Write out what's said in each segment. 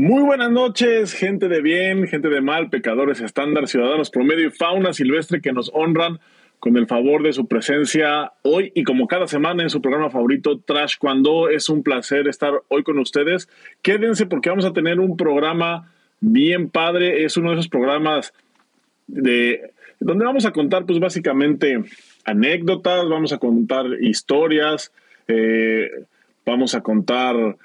Muy buenas noches, gente de bien, gente de mal, pecadores estándar, ciudadanos promedio y fauna silvestre que nos honran con el favor de su presencia hoy y como cada semana en su programa favorito Trash Cuando. Es un placer estar hoy con ustedes. Quédense porque vamos a tener un programa bien padre. Es uno de esos programas de donde vamos a contar pues básicamente anécdotas, vamos a contar historias, eh, vamos a contar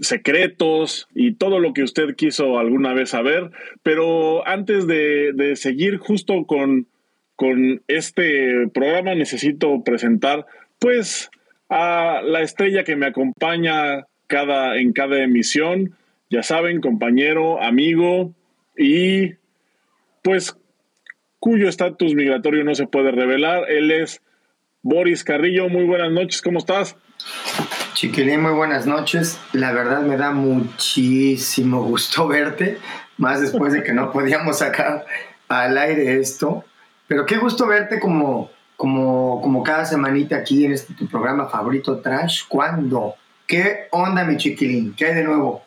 secretos y todo lo que usted quiso alguna vez saber. Pero antes de, seguir justo con, con este programa, necesito presentar pues a la estrella que me acompaña cada, en cada emisión. Ya saben, compañero, amigo y pues cuyo estatus migratorio no se puede revelar. Él es Boris Carrillo. Muy buenas noches, ¿cómo estás? Chiquilín, muy buenas noches. La verdad me da muchísimo gusto verte, más después de que no podíamos sacar al aire esto. Pero qué gusto verte como, como, como cada semanita aquí en este tu programa favorito Trash. ¿Cuándo? ¿Qué onda, mi chiquilín? ¿Qué hay de nuevo?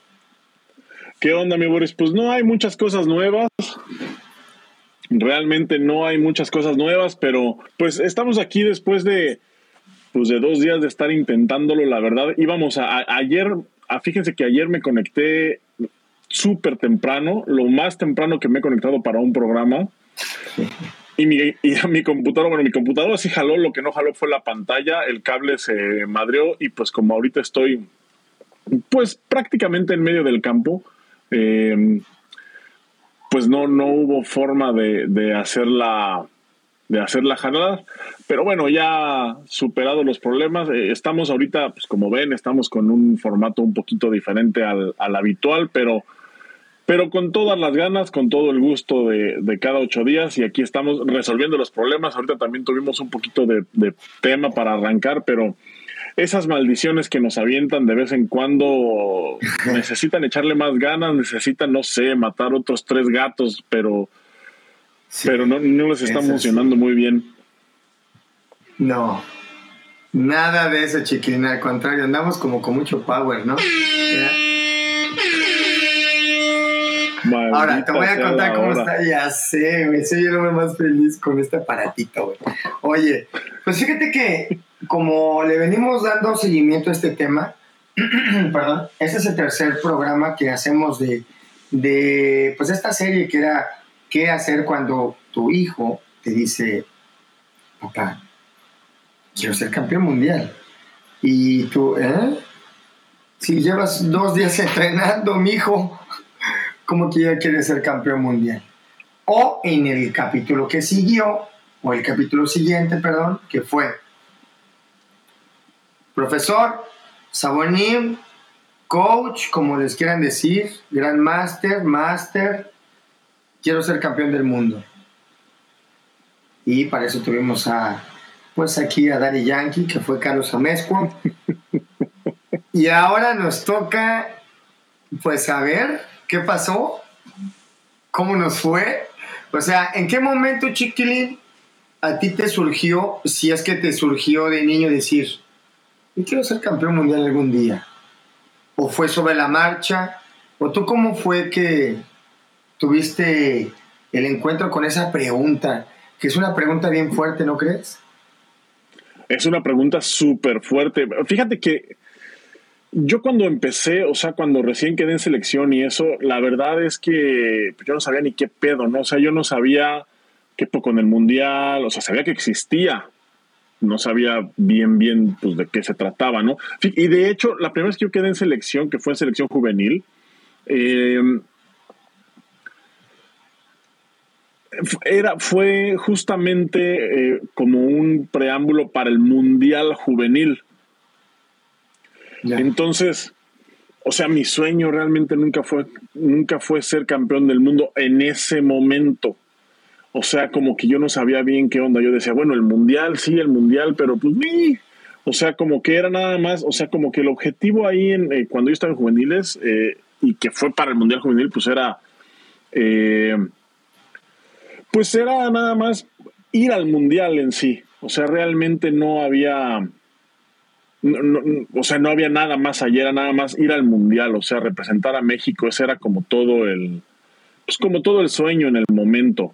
¿Qué onda, mi Boris? Pues no hay muchas cosas nuevas. Realmente no hay muchas cosas nuevas, pero pues estamos aquí después de pues de dos días de estar intentándolo, la verdad, íbamos a, ayer, a, fíjense que ayer me conecté súper temprano, lo más temprano que me he conectado para un programa. Y, mi, y mi computadora, bueno, mi computadora sí jaló, lo que no jaló fue la pantalla, el cable se madreó y pues como ahorita estoy pues prácticamente en medio del campo, eh, pues no, no hubo forma de, de hacer la de hacer la jalada. Pero bueno, ya superado los problemas, eh, estamos ahorita, pues como ven, estamos con un formato un poquito diferente al, habitual, pero, pero con todas las ganas, con todo el gusto de, de, cada ocho días y aquí estamos resolviendo los problemas. Ahorita también tuvimos un poquito de, de tema para arrancar, pero esas maldiciones que nos avientan de vez en cuando necesitan echarle más ganas, necesitan, no sé, matar otros tres gatos, pero pero no, no les está funcionando muy bien. No, nada de eso, chiquina. Al contrario, andamos como con mucho power, ¿no? Ahora, te voy a contar cómo está. Ya sé, güey. Soy el hombre más feliz con este aparatito, güey. Oye, pues fíjate que como le venimos dando seguimiento a este tema, perdón, este es el tercer programa que hacemos de, de pues esta serie que era ¿Qué hacer cuando tu hijo te dice, papá, quiero ser campeón mundial? Y tú, ¿eh? Si llevas dos días entrenando, mi hijo, ¿cómo que ya quieres ser campeón mundial? O en el capítulo que siguió, o el capítulo siguiente, perdón, que fue, profesor, sabonim, coach, como les quieran decir, gran master, master, quiero ser campeón del mundo. Y para eso tuvimos a, pues aquí a Daddy Yankee, que fue Carlos Amezcua. y ahora nos toca, pues, saber qué pasó, cómo nos fue. O sea, ¿en qué momento, chiquilín, a ti te surgió, si es que te surgió de niño decir, yo quiero ser campeón mundial algún día? ¿O fue sobre la marcha? ¿O tú cómo fue que, tuviste el encuentro con esa pregunta, que es una pregunta bien fuerte, ¿no crees? Es una pregunta súper fuerte. Fíjate que yo cuando empecé, o sea, cuando recién quedé en selección y eso, la verdad es que yo no sabía ni qué pedo, ¿no? O sea, yo no sabía qué con el mundial, o sea, sabía que existía, no sabía bien, bien, pues de qué se trataba, ¿no? Y de hecho, la primera vez que yo quedé en selección, que fue en selección juvenil, eh, era, fue justamente eh, como un preámbulo para el Mundial Juvenil. Entonces, o sea, mi sueño realmente nunca fue, nunca fue ser campeón del mundo en ese momento. O sea, como que yo no sabía bien qué onda. Yo decía, bueno, el mundial, sí, el mundial, pero pues ni. O sea, como que era nada más, o sea, como que el objetivo ahí en, eh, cuando yo estaba en juveniles eh, y que fue para el mundial juvenil, pues era pues era nada más ir al mundial en sí. O sea, realmente no había, o sea, no había nada más allá, era nada más ir al mundial, o sea, representar a México, ese era como todo el, pues como todo el sueño en el momento.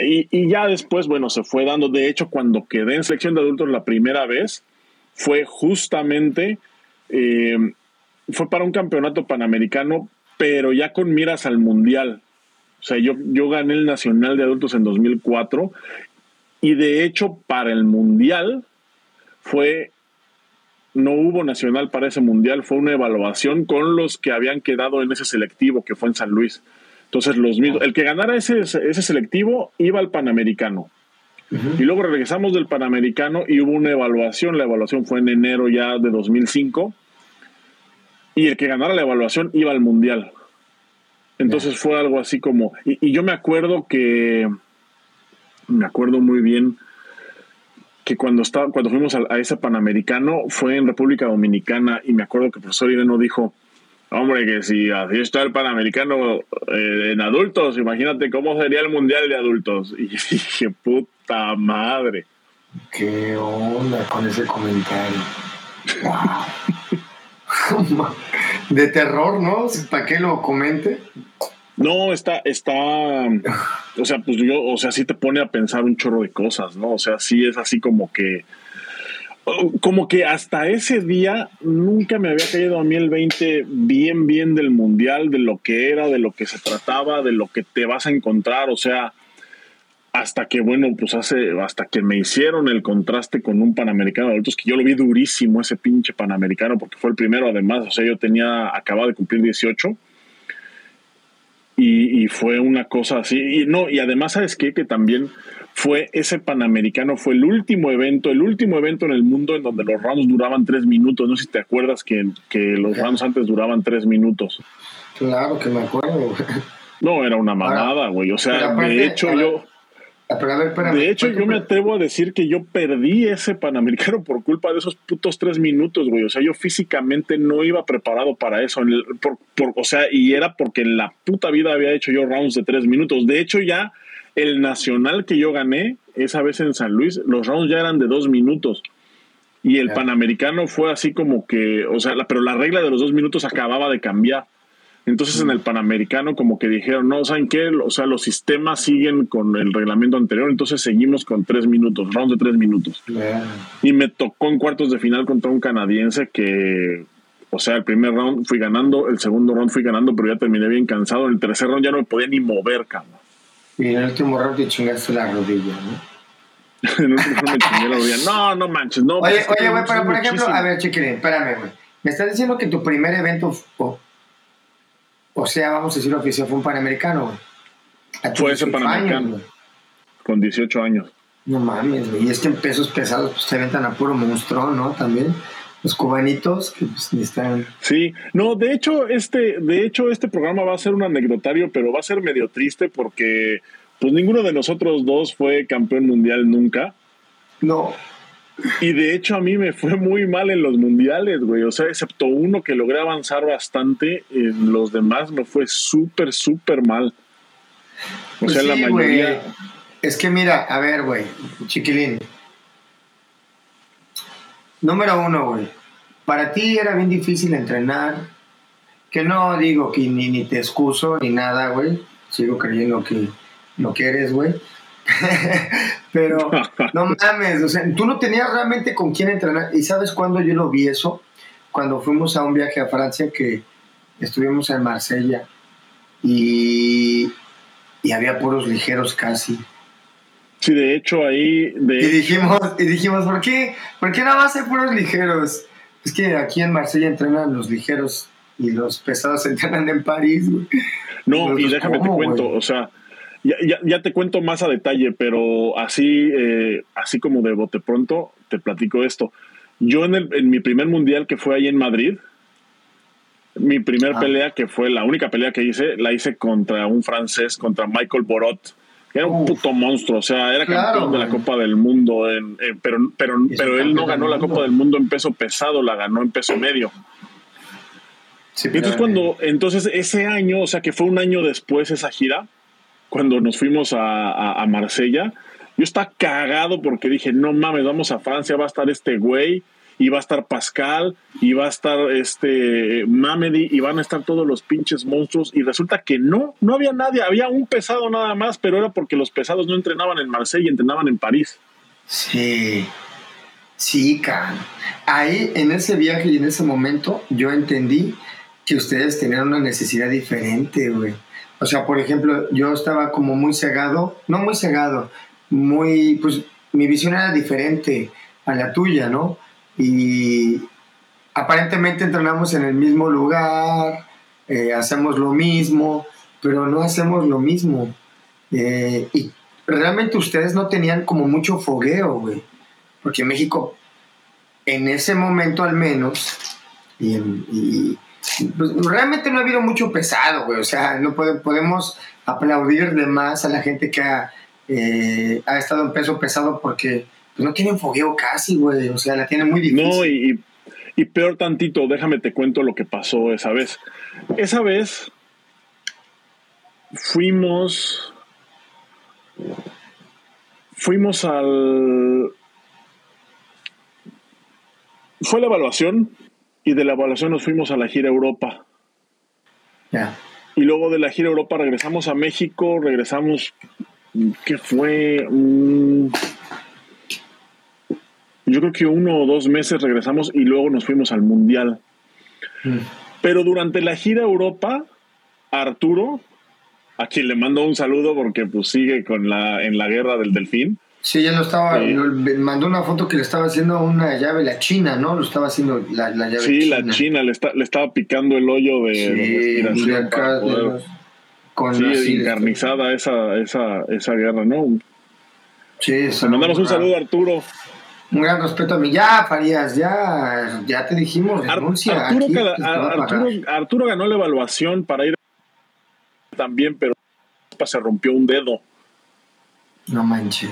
Y, ya después, bueno, se fue dando, de hecho, cuando quedé en selección de adultos la primera vez, fue justamente, eh, fue para un campeonato panamericano, pero ya con miras al mundial. O sea, yo, yo gané el Nacional de Adultos en 2004 y de hecho para el mundial fue no hubo nacional para ese mundial, fue una evaluación con los que habían quedado en ese selectivo que fue en San Luis. Entonces, los mismos, el que ganara ese, ese selectivo iba al Panamericano. Y luego regresamos del Panamericano y hubo una evaluación. La evaluación fue en enero ya de 2005. Y el que ganara la evaluación iba al Mundial. Entonces fue algo así como. Y, yo me acuerdo que. Me acuerdo muy bien que cuando, estaba, cuando fuimos a, ese Panamericano fue en República Dominicana y me acuerdo que el profesor Ireno dijo, hombre, que si así está el Panamericano eh, en adultos, imagínate cómo sería el Mundial de Adultos. Y dije, puta madre. ¿Qué onda con ese comentario? de terror, ¿no? ¿Para qué lo comente? No, está, está, o sea, pues yo, o sea, sí te pone a pensar un chorro de cosas, ¿no? O sea, sí es así como que, como que hasta ese día nunca me había caído a mí el 20 bien, bien del mundial, de lo que era, de lo que se trataba, de lo que te vas a encontrar, o sea, hasta que, bueno, pues hace, hasta que me hicieron el contraste con un Panamericano de adultos, que yo lo vi durísimo ese pinche Panamericano, porque fue el primero además, o sea, yo tenía, acababa de cumplir 18 y, fue una cosa así. Y no, y además, ¿sabes qué? Que también fue ese Panamericano, fue el último evento, el último evento en el mundo en donde los rounds duraban tres minutos. No sé si te acuerdas que, que los rounds antes duraban tres minutos. Claro que me acuerdo, No, era una mamada, güey. O sea, de hecho, yo. De hecho, yo me atrevo a decir que yo perdí ese Panamericano por culpa de esos putos tres minutos, güey. O sea, yo físicamente no iba preparado para eso. por, o sea, y era porque en la puta vida había hecho yo rounds de tres minutos. De hecho, ya el nacional que yo gané esa vez en San Luis, los rounds ya eran de dos minutos. Y el Panamericano fue así como que, o sea, pero la regla de los dos minutos acababa de cambiar. Entonces en el Panamericano como que dijeron, no, ¿saben qué? O sea, los sistemas siguen con el reglamento anterior, entonces seguimos con tres minutos, round de tres minutos. Y me tocó en cuartos de final contra un canadiense que, o sea, el primer round fui ganando, el segundo round fui ganando, pero ya terminé bien cansado, en el tercer round ya no me podía ni mover, cabrón. Y en el último round te chingaste la rodilla, ¿no? en el último round me chingué la rodilla. No, no manches, no. Oye, oye, güey, pero por ejemplo, a ver, chiquilín, espérame, güey. Me estás diciendo que tu primer evento o sea, vamos a decir oficial, fue un panamericano, Fue ese panamericano. con 18 años. No mames, güey. Y es que en pesos pesados pues, se ventan a puro monstruo, ¿no? También. Los cubanitos que pues, están. Sí, no, de hecho, este, de hecho, este programa va a ser un anecdotario, pero va a ser medio triste porque pues ninguno de nosotros dos fue campeón mundial nunca. No. Y de hecho a mí me fue muy mal en los mundiales, güey. O sea, excepto uno que logré avanzar bastante, en los demás me fue súper, súper mal. O pues sea, la mayoría... Es que mira, a ver, güey, chiquilín. Número uno, güey. Para ti era bien difícil entrenar. Que no digo que ni, ni te excuso ni nada, güey. Sigo creyendo que lo que eres, güey Pero no mames, o sea, tú no tenías realmente con quién entrenar. ¿Y sabes cuándo yo lo vi eso? Cuando fuimos a un viaje a Francia que estuvimos en Marsella y, y había puros ligeros casi. Sí, de hecho ahí... De y, dijimos, y dijimos, ¿por qué? ¿Por qué nada más hay puros ligeros? Es que aquí en Marsella entrenan los ligeros y los pesados entrenan en París. No, y déjame te cuento, o sea, ya, te cuento más a detalle, pero así, eh, así como de bote pronto, te platico esto. Yo en, el, en mi primer mundial que fue ahí en Madrid, mi primer ah. pelea, que fue la única pelea que hice, la hice contra un francés, contra Michael Borot. Era un puto monstruo, o sea, era campeón de la Copa del Mundo, en, pero, pero, pero él no ganó la Copa del Mundo en peso pesado, la ganó en peso medio. entonces, cuando, entonces ese año, o sea, que fue un año después esa gira, cuando nos fuimos a, a, Marsella, yo estaba cagado porque dije, no mames, vamos a Francia, va a estar este güey. y va a estar Pascal, y va a estar este Mamedi, y van a estar todos los pinches monstruos, y resulta que no, no había nadie, había un pesado nada más, pero era porque los pesados no entrenaban en Marsella, entrenaban en París. Sí, sí, can. Ahí, en ese viaje y en ese momento, yo entendí que ustedes tenían una necesidad diferente, güey. O sea, por ejemplo, yo estaba como muy cegado, no muy cegado, muy, pues mi visión era diferente a la tuya, ¿no? Y aparentemente entrenamos en el mismo lugar, eh, hacemos lo mismo, pero no hacemos lo mismo. Eh, y realmente ustedes no tenían como mucho fogueo, güey. Porque México, en ese momento al menos, y, pues, realmente no ha habido mucho pesado, güey. O sea, no podemos aplaudir de más a la gente que ha eh, ha estado en peso pesado porque pues, no tienen fogueo casi, güey. O sea, la tienen muy difícil. No, y, y peor tantito, déjame te cuento lo que pasó esa vez. Esa vez fuimos. Fuimos al. Fue la evaluación y de la evaluación nos fuimos a la gira Europa. Y luego de la gira Europa regresamos a México, regresamos que fue yo creo que uno o dos meses regresamos y luego nos fuimos al mundial. Mm. Pero durante la gira Europa, Arturo, a quien le mando un saludo porque pues sigue con la en la guerra del delfín. Sí, ya lo estaba, eh, mandó una foto que le estaba haciendo una llave, la China, ¿no? Lo estaba haciendo la, la llave. Sí, la China, le, está, le estaba picando el hoyo de, sí, con sí, encarnizada esa, esa, esa guerra, ¿no? Sí, Le mandamos un saludo a Arturo. Un gran respeto a mí. Ya, Farías, ya, ya te dijimos, renuncia. Arturo, ganó la evaluación para ir también, pero se rompió un dedo. No manches.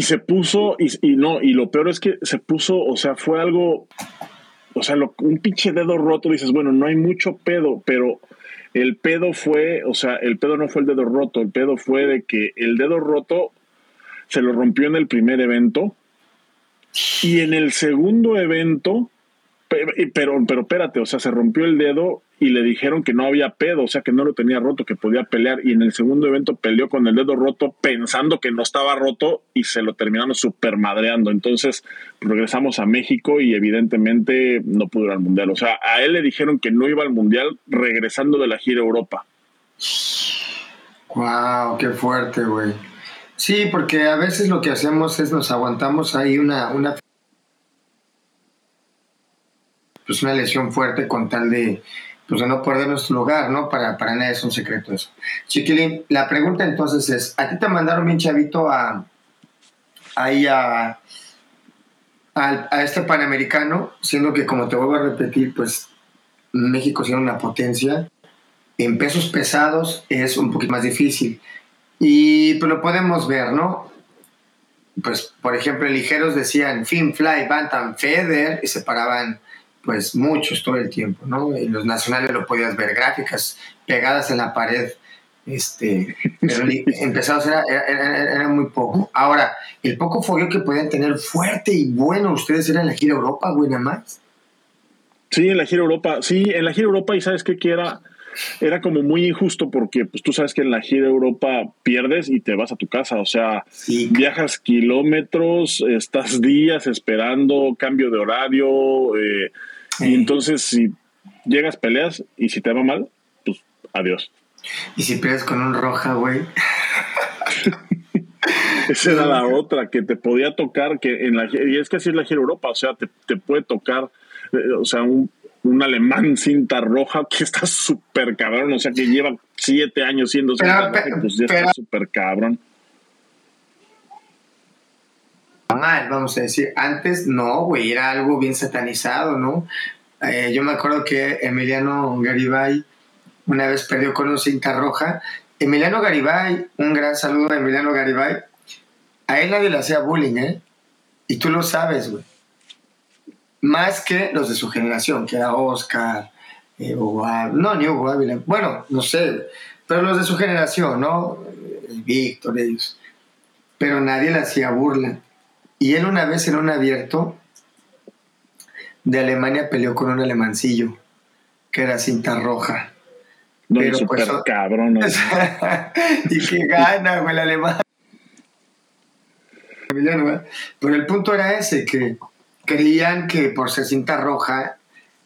Y se puso, y, no, y lo peor es que se puso, o sea, fue algo, o sea, un pinche dedo roto, dices, bueno, no hay mucho pedo, pero el pedo fue, o sea, el pedo no fue el dedo roto, el pedo fue de que el dedo roto se lo rompió en el primer evento y en el segundo evento pero, pero espérate, o sea, se rompió el dedo y le dijeron que no había pedo, o sea, que no lo tenía roto, que podía pelear. Y en el segundo evento peleó con el dedo roto pensando que no estaba roto y se lo terminaron super madreando. Entonces regresamos a México y evidentemente no pudo ir al mundial. O sea, a él le dijeron que no iba al mundial regresando de la gira Europa. Wow, qué fuerte, güey. Sí, porque a veces lo que hacemos es nos aguantamos ahí una, una pues una lesión fuerte con tal de, pues no perder nuestro lugar, ¿no? Para, para nadie es un secreto eso. Chiquilín, la pregunta entonces es, ¿a ti te mandaron bien chavito a, ahí a, a, este Panamericano, siendo que como te vuelvo a repetir, pues México siendo una potencia, en pesos pesados es un poquito más difícil. Y pues lo podemos ver, ¿no? Pues, por ejemplo, ligeros decían Fin, Fly, Bantam, Feder y se paraban pues muchos todo el tiempo, ¿no? En los nacionales lo podías ver, gráficas pegadas en la pared, este, pero empezados era, era, muy poco. Ahora, el poco fogueo que podían tener fuerte y bueno, ustedes eran en la gira Europa, güey, nada más. Sí, en la gira Europa, sí, en la gira Europa, y sabes qué que era, era como muy injusto porque pues tú sabes que en la gira Europa pierdes y te vas a tu casa, o sea, viajas kilómetros, estás días esperando cambio de horario, eh, y entonces si llegas, peleas y si te va mal, pues adiós. Y si pierdes con un roja, güey. Esa era la otra que te podía tocar, que en la y es que así es la gira Europa, o sea, te, te puede tocar, eh, o sea, un, un alemán cinta roja que está súper cabrón, o sea, que lleva siete años siendo cinta roja, pues ya está súper cabrón. Mal, vamos a decir. Antes no, güey, era algo bien satanizado, ¿no? Eh, yo me acuerdo que Emiliano Garibay una vez perdió con un cinta roja. Emiliano Garibay, un gran saludo a Emiliano Garibay. A él nadie le hacía bullying, ¿eh? Y tú lo sabes, güey. Más que los de su generación, que era Oscar, eh, no, ni Hugo Ávila. Bueno, no sé, pero los de su generación, ¿no? Víctor, ellos. Pero nadie le hacía burla Y él una vez en un abierto de Alemania peleó con un alemancillo, que era cinta roja. No, Pero super pues, cabrón. y que gana, güey, el alemán. Pero el punto era ese, que creían que por ser cinta roja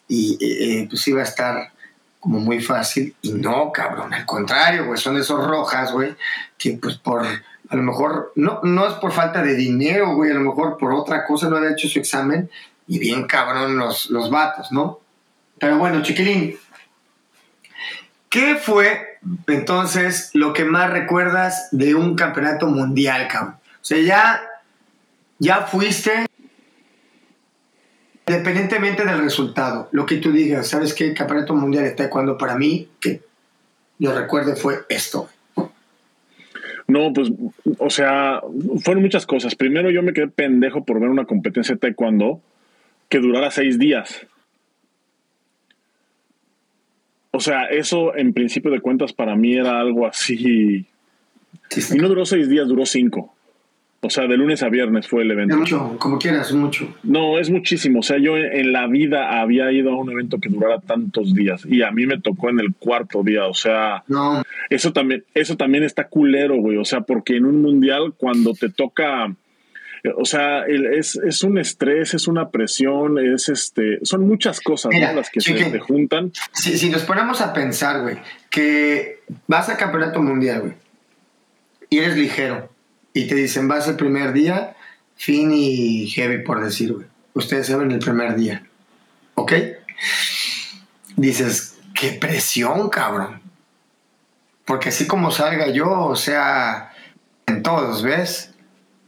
y eh, pues iba a estar como muy fácil y no, cabrón, al contrario, güey, son esos rojas, güey, que pues por, a lo mejor, no, no es por falta de dinero, güey, a lo mejor por otra cosa no había hecho su examen y bien cabrón los, los vatos, ¿no? Pero bueno, chiquilín, ¿qué fue entonces lo que más recuerdas de un campeonato mundial, cabrón? O sea, ya, ya fuiste Independientemente del resultado, lo que tú digas, ¿sabes qué? El Campeonato Mundial de Taekwondo para mí, que yo recuerde, fue esto. No, pues, o sea, fueron muchas cosas. Primero yo me quedé pendejo por ver una competencia de taekwondo que durara seis días. O sea, eso en principio de cuentas para mí era algo así. Y no duró seis días, duró cinco. O sea, de lunes a viernes fue el evento. Es mucho, como quieras, mucho. No, es muchísimo. O sea, yo en la vida había ido a un evento que durara tantos días y a mí me tocó en el cuarto día. O sea, no. eso también, eso también está culero, güey. O sea, porque en un mundial cuando te toca, o sea, es, es un estrés, es una presión, es este, son muchas cosas las que se te juntan. Si, si nos ponemos a pensar, güey, que vas a campeonato mundial, güey, y eres ligero y te dicen, vas el primer día, fin y heavy, por decir, güey. Ustedes saben el primer día. ¿Ok? Dices, qué presión, cabrón. Porque así como salga yo, o sea, en todos, ¿ves?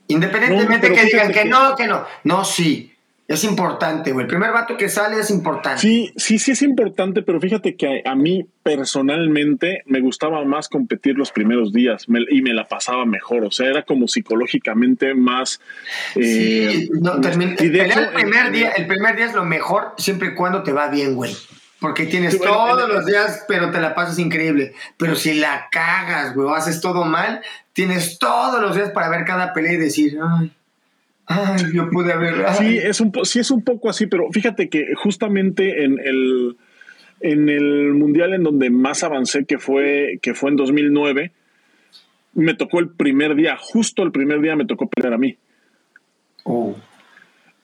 Independientemente que digan que no, que no. No, sí. Es importante, güey. El primer vato que sale es importante. Sí, sí, sí es importante, pero fíjate que a, mí personalmente me gustaba más competir los primeros días y me la pasaba mejor. O sea, era como psicológicamente más. Eh, sí, no, y de hecho, el primer día, el primer día es lo mejor siempre y cuando te va bien, güey. Porque tienes todos los días, pero te la pasas increíble. Pero si la cagas, güey, o haces todo mal, tienes todos los días para ver cada pelea y decir, ay, Ay, yo pude haber. Sí, es un, sí, es un poco así, pero fíjate que justamente en el, en el mundial en donde más avancé, que fue, que fue en 2009, me tocó el primer día, justo el primer día me tocó pelear a mí. Oh.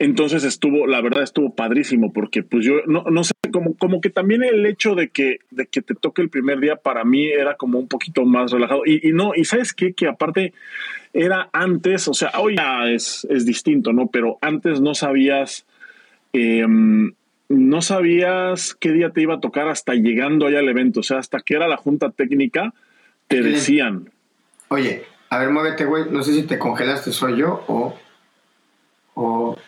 Entonces estuvo, la verdad estuvo padrísimo, porque pues yo no, no sé, como, como que también el hecho de que, de que te toque el primer día para mí era como un poquito más relajado. Y, y no, y sabes qué, que aparte era antes, o sea, hoy ya es, es distinto, ¿no? Pero antes no sabías, em, no sabías qué día te iba a tocar hasta llegando allá al evento, o sea, hasta que era la junta técnica, te decían. Oye, a ver, muévete, güey, no sé si te congelaste, soy yo o... o...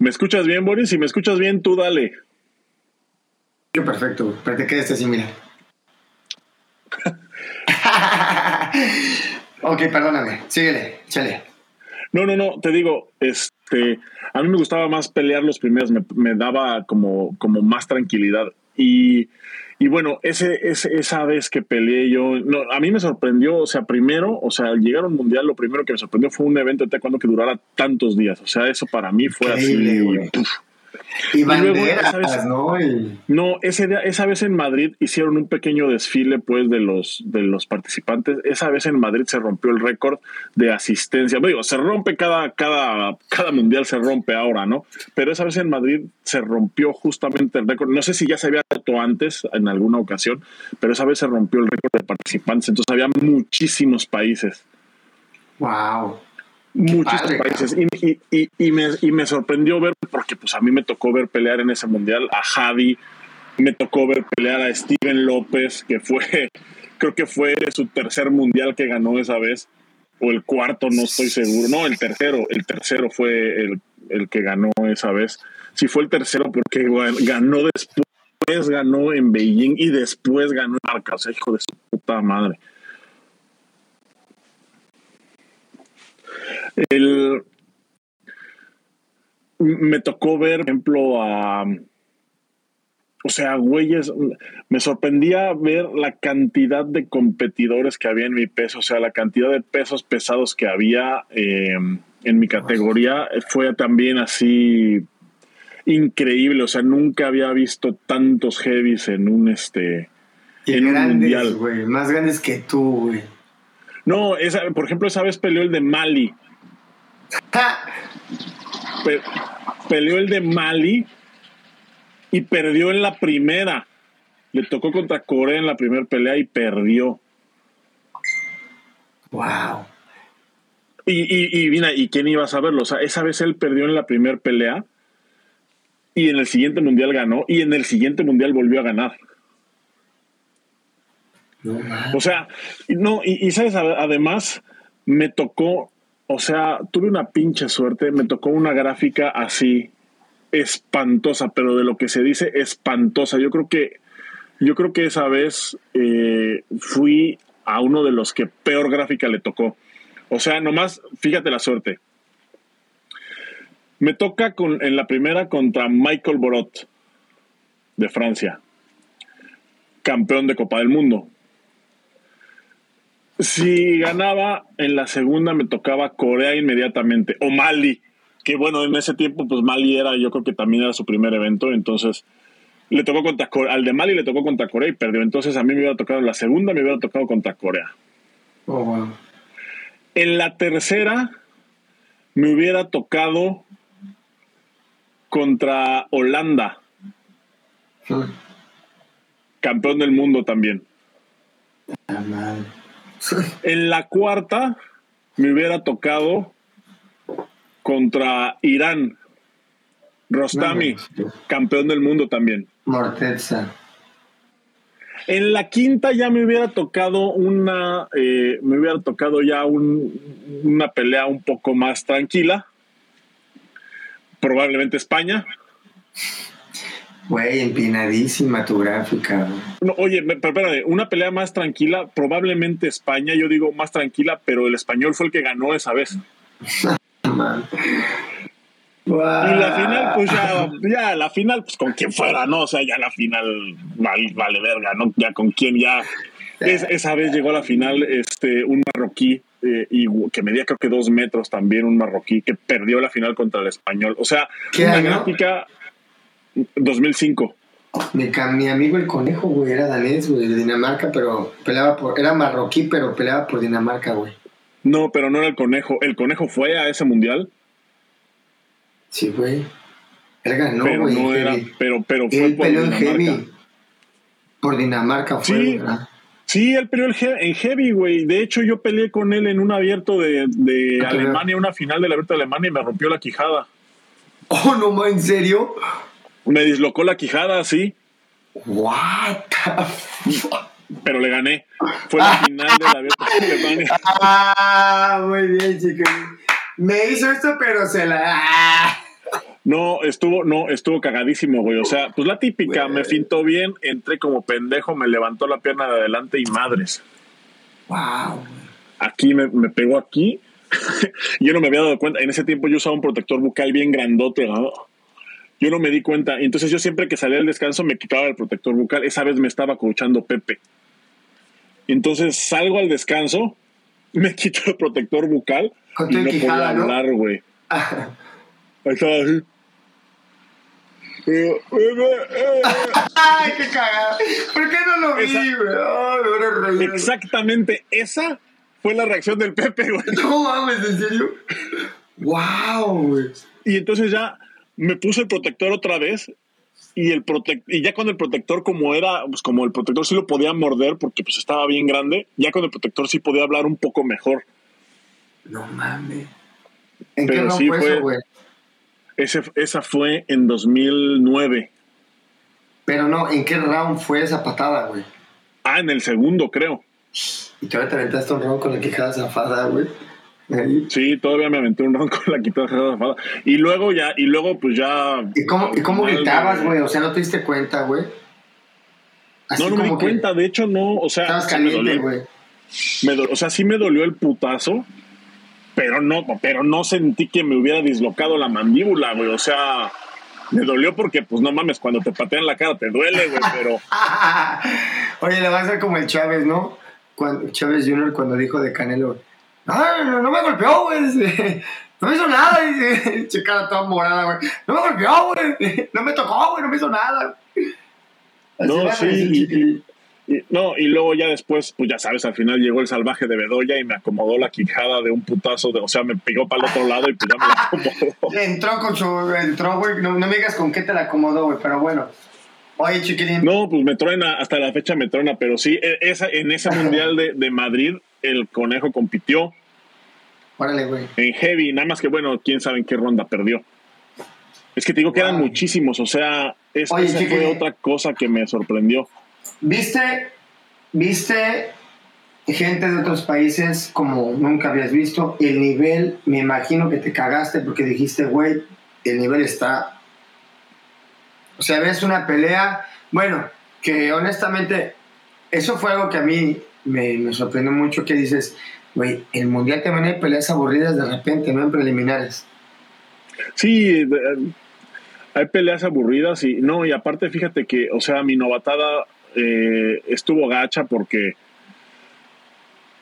¿Me escuchas bien, Boris? Si me escuchas bien, tú dale. Yo perfecto, pero te quedaste así, mira. ok, perdóname. Síguele, chale. No, no, no, te digo, este, a mí me gustaba más pelear los primeros, me, daba como, como más tranquilidad. Y, y bueno, ese, esa vez que peleé yo, no, a mí me sorprendió, o sea, primero, o sea, al llegar a un mundial, lo primero que me sorprendió fue un evento de taekwondo que durara tantos días. O sea, eso para mí fue así. Y, banderas, ¿no? No, ese esa vez en Madrid hicieron un pequeño desfile, pues, de los, de los participantes. Esa vez en Madrid se rompió el récord de asistencia. digo, se rompe cada, cada, cada mundial, se rompe ahora, ¿no? Pero esa vez en Madrid se rompió justamente el récord. No sé si ya se había roto antes en alguna ocasión, pero esa vez se rompió el récord de participantes. Entonces había muchísimos países. Wow muchos países. Y, me, sorprendió ver, porque pues a mí me tocó ver pelear en ese mundial a Javi, me tocó ver pelear a Steven López, que fue, creo que fue su tercer mundial que ganó esa vez, o el cuarto, no estoy seguro. No, el tercero, el tercero fue el, el que ganó esa vez. Sí fue el tercero porque ganó después, ganó en Beijing y después ganó en Arca, o sea, hijo de su puta madre. El, me tocó ver, por ejemplo, a o sea, güeyes, me sorprendía ver la cantidad de competidores que había en mi peso, o sea, la cantidad de pesos pesados que había eh, en mi categoría fue también así increíble, o sea, nunca había visto tantos heavies en un este en un mundial, güey, más grandes que tú, güey. No, esa, por ejemplo, esa vez peleó el de Mali. peleó el de Mali y perdió en la primera. Le tocó contra Corea en la primera pelea y perdió. Wow. Y, y, y, mira, ¿y quién iba a saberlo? O sea, esa vez él perdió en la primera pelea y en el siguiente mundial ganó y en el siguiente mundial volvió a ganar. O sea, no, y, y sabes, además me tocó, o sea, tuve una pinche suerte, me tocó una gráfica así, espantosa, pero de lo que se dice espantosa. Yo creo que, yo creo que esa vez eh, fui a uno de los que peor gráfica le tocó. O sea, nomás, fíjate la suerte. Me toca con, en la primera contra Michael Borot, de Francia, campeón de Copa del Mundo. Si ganaba en la segunda, me tocaba Corea inmediatamente, o Mali, que bueno, en ese tiempo, pues Mali era, yo creo que también era su primer evento, entonces le tocó contra Corea, al de Mali le tocó contra Corea y perdió, entonces a mí me hubiera tocado la segunda, me hubiera tocado contra Corea. Oh, en la tercera me hubiera tocado contra Holanda, campeón del mundo también. En la cuarta me hubiera tocado contra Irán. Rostami, campeón del mundo también. Morteza. En la quinta ya me hubiera tocado una, eh, me hubiera tocado ya una pelea un poco más tranquila. Probablemente España. Güey, empinadísima tu gráfica. No, oye, pero espérate, una pelea más tranquila, probablemente España, yo digo más tranquila, pero el español fue el que ganó esa vez. Y la final, pues ya, ya, la final, pues con quien fuera, ¿no? O sea, ya la final vale, vale verga, ¿no? Ya con quien ya. esa vez llegó a la final este, un marroquí eh, y que medía creo que dos metros también, un marroquí que perdió la final contra el español. O sea, una gráfica 2005. Mi, mi amigo el conejo, güey, era danés, güey, de Dinamarca, pero peleaba por. Era marroquí, pero peleaba por Dinamarca, güey. No, pero no era el conejo. ¿El conejo fue a ese mundial? Sí, güey. Él ganó, pero güey. No era, pero, pero fue por peleó Dinamarca. en heavy. Por Dinamarca fue, sí, ¿verdad? Sí, él peleó en heavy, güey. De hecho, yo peleé con él en un abierto de, de Alemania, una final del abierto de Alemania y me rompió la quijada. Oh, no, ¿en serio? Me dislocó la quijada, sí. What the fuck? pero le gané. Fue la final de la Alemania. Ah, muy bien, chicos. Me hizo esto, pero se la. Ah. No, estuvo, no, estuvo cagadísimo, güey. O sea, pues la típica, me fintó bien, entré como pendejo, me levantó la pierna de adelante y madres. Wow. Aquí me, me pegó aquí. yo no me había dado cuenta. En ese tiempo yo usaba un protector bucal bien grandote, ¿no? Yo no me di cuenta. Entonces yo siempre que salía al descanso me quitaba el protector bucal. Esa vez me estaba coachando Pepe. Entonces salgo al descanso, me quito el protector bucal y no podía hablar, güey. Ahí estaba así. ¡Ay, qué cagada! ¿Por qué no lo vi, güey? exactamente esa fue la reacción del Pepe, güey. No mames, ¿en serio? ¡Wow, güey! Y entonces ya me puse el protector otra vez y el y ya con el protector como era, pues como el protector sí lo podía morder porque pues estaba bien grande, ya con el protector sí podía hablar un poco mejor. No mames. ¿En qué sí fue eso, güey? esa fue en 2009. Pero no, ¿en qué round fue esa patada, güey? Ah, en el segundo, creo. Y te aventaste un round con la quijada zafada, güey. Sí, todavía me aventé un ron con la quitada Y luego ya, y luego pues ya. ¿Y cómo, ¿y cómo gritabas, güey? O sea, ¿no te diste cuenta, güey? No, no me di cuenta, de hecho no, o sea. Estabas caliente, güey. o sea, sí me dolió el putazo, pero no, pero no sentí que me hubiera dislocado la mandíbula, güey. O sea, Me dolió porque, pues no mames, cuando te patean la cara te duele, güey, pero. Oye, le va a ser como el Chávez, ¿no? Cuando, Chávez Jr. cuando dijo de Canelo, no, no, no me golpeó, güey. No me hizo nada, dice. Checara toda morada, güey. No me golpeó, güey. No me tocó, güey. No me hizo nada. Así no, sí. Y, no, y luego ya después, pues ya sabes, al final llegó el salvaje de Bedoya y me acomodó la quijada de un putazo, de, o sea, me pegó para el otro lado y pues ya me la acomodó. entró con su, entró, güey, no, me digas con qué te la acomodó, güey, pero bueno. Oye, chiquilín. No, pues me truena, hasta la fecha me truena, pero sí, e, esa, en ese mundial de, de Madrid, el conejo compitió. Órale, güey. En heavy, nada más que bueno, quién sabe en qué ronda perdió. Es que te digo que eran muchísimos, o sea, esa fue otra cosa que me sorprendió. ¿Viste, viste gente de otros países como nunca habías visto? El nivel, me imagino que te cagaste porque dijiste, güey, el nivel está... O sea, ves una pelea, bueno, que honestamente, eso fue algo que a mí me, me sorprendió mucho, que dices, güey, el Mundial también hay peleas aburridas de repente, no en preliminares. Sí, hay peleas aburridas y no, y aparte fíjate que, o sea, mi novatada eh, estuvo gacha porque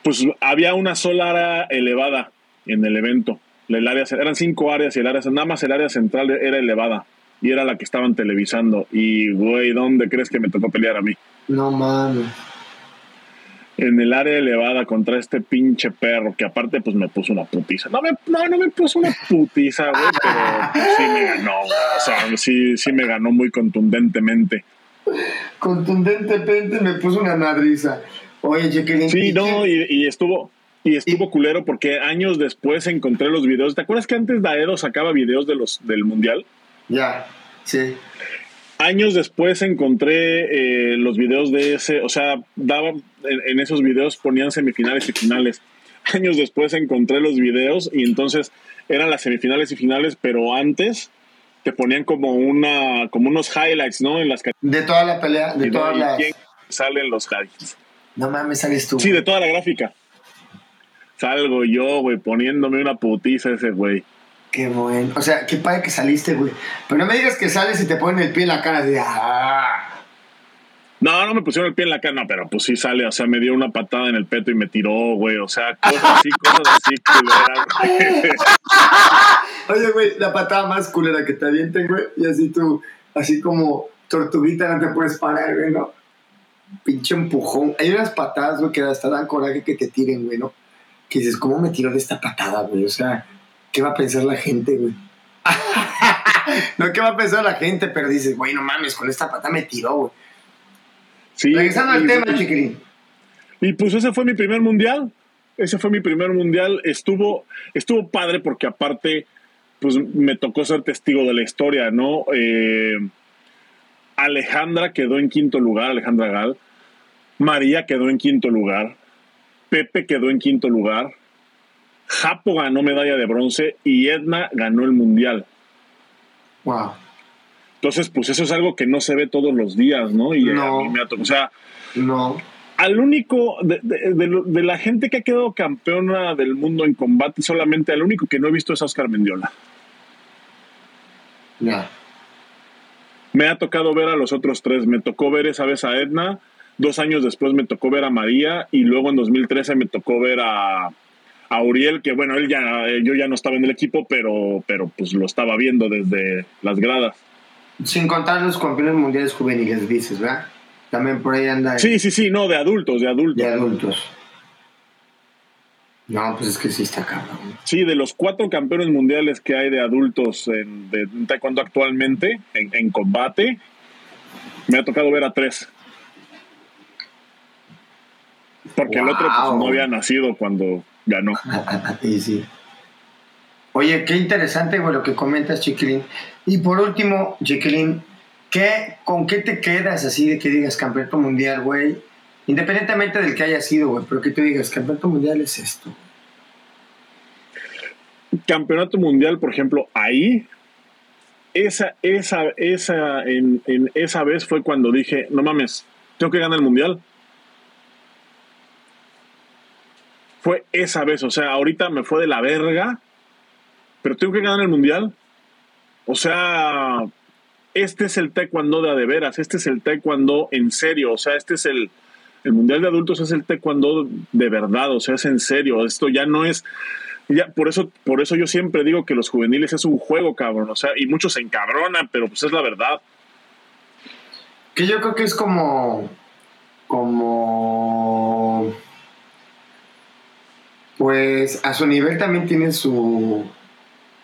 pues había una sola área elevada en el evento. El área, eran cinco áreas y el área, nada más el área central era elevada y era la que estaban televisando. Y, güey, ¿dónde crees que me tocó pelear a mí? No mames. En el área elevada contra este pinche perro que aparte pues me puso una putiza. No, me, no, no me puso una putiza, güey, pero sí me ganó. O sea, sí, sí me ganó muy contundentemente contundentemente me puso una madriza. Oye, Jacqueline. Sí, no, y, estuvo. Y estuvo culero porque años después encontré los videos. ¿Te acuerdas que antes Daedo sacaba videos de los, del mundial? Ya, sí. Años después encontré eh, los videos de ese, o sea, daba, en, esos videos ponían semifinales y finales. Años después encontré los videos y entonces eran las semifinales y finales, pero antes te ponían como una como unos highlights, ¿no? En las de toda la pelea, de todas las salen los highlights. No mames, sales tú. Sí, de toda la gráfica. Salgo yo, güey, poniéndome una putiza ese güey. Qué bueno. O sea, qué padre que saliste, güey. Pero no me digas que sales y te ponen el pie en la cara de ah. No, no me pusieron el pie en la cara, no, pero pues sí sale, o sea, me dio una patada en el peto y me tiró, güey, o sea, cosas así, cosas así culeras, Oye, güey, la patada más culera que te avienten, güey, y así tú, así como tortuguita no te puedes parar, güey, ¿no? Pinche empujón. Hay unas patadas, güey, que hasta dan coraje que te tiren, güey, ¿no? Que dices, ¿cómo me tiró de esta patada, güey? O sea, ¿qué va a pensar la gente, güey? no, ¿qué va a pensar la gente? Pero dices, güey, no mames, con esta patada me tiró, güey Sí, Regresando al tema, chiquilín. Y pues ese fue mi primer mundial. Ese fue mi primer mundial. Estuvo, estuvo padre porque aparte, pues me tocó ser testigo de la historia, ¿no? Eh, Alejandra quedó en quinto lugar, Alejandra Gal. María quedó en quinto lugar. Pepe quedó en quinto lugar. Japo ganó medalla de bronce y Edna ganó el mundial. Wow. Entonces, pues eso es algo que no se ve todos los días, ¿no? Y no. a mí me O sea, no. Al único, de, de, la gente que ha quedado campeona del mundo en combate, solamente al único que no he visto es Oscar Mendiola. No. Me ha tocado ver a los otros tres. Me tocó ver esa vez a Edna, dos años después me tocó ver a María y luego en 2013 me tocó ver a, a Uriel, que bueno, él ya, yo ya no estaba en el equipo, pero, pero pues lo estaba viendo desde las gradas. Sin contar los campeones mundiales juveniles, dices, ¿verdad? También por ahí anda. Sí, sí, sí, no, de adultos, de adultos. De adultos. No, pues es que sí está cabrón. Sí, de los cuatro campeones mundiales que hay de adultos en, de taekwondo actualmente, en, combate, me ha tocado ver a tres. Porque el otro pues, no había nacido cuando ganó. sí, sí. Oye, qué interesante lo que comentas, Chiquilín. Y por último, Chiquilín, ¿qué, ¿con qué te quedas así de que digas campeonato mundial, güey? Independientemente del que haya sido, güey, pero que tú digas, campeonato mundial es esto. Campeonato mundial, por ejemplo, ahí, esa, esa, esa, en, en esa vez fue cuando dije, no mames, tengo que ganar el mundial. Fue esa vez, o sea, ahorita me fue de la verga pero tengo que ganar el mundial. O sea, este es el taekwondo de de veras, este es el taekwondo en serio, o sea, este es el, el mundial de adultos es el taekwondo de verdad, o sea, es en serio, esto ya no es ya, por eso, por eso yo siempre digo que los juveniles es un juego, cabrón. O sea, y muchos se encabronan, pero pues es la verdad. Que yo creo que es como. como. Pues a su nivel también tiene su.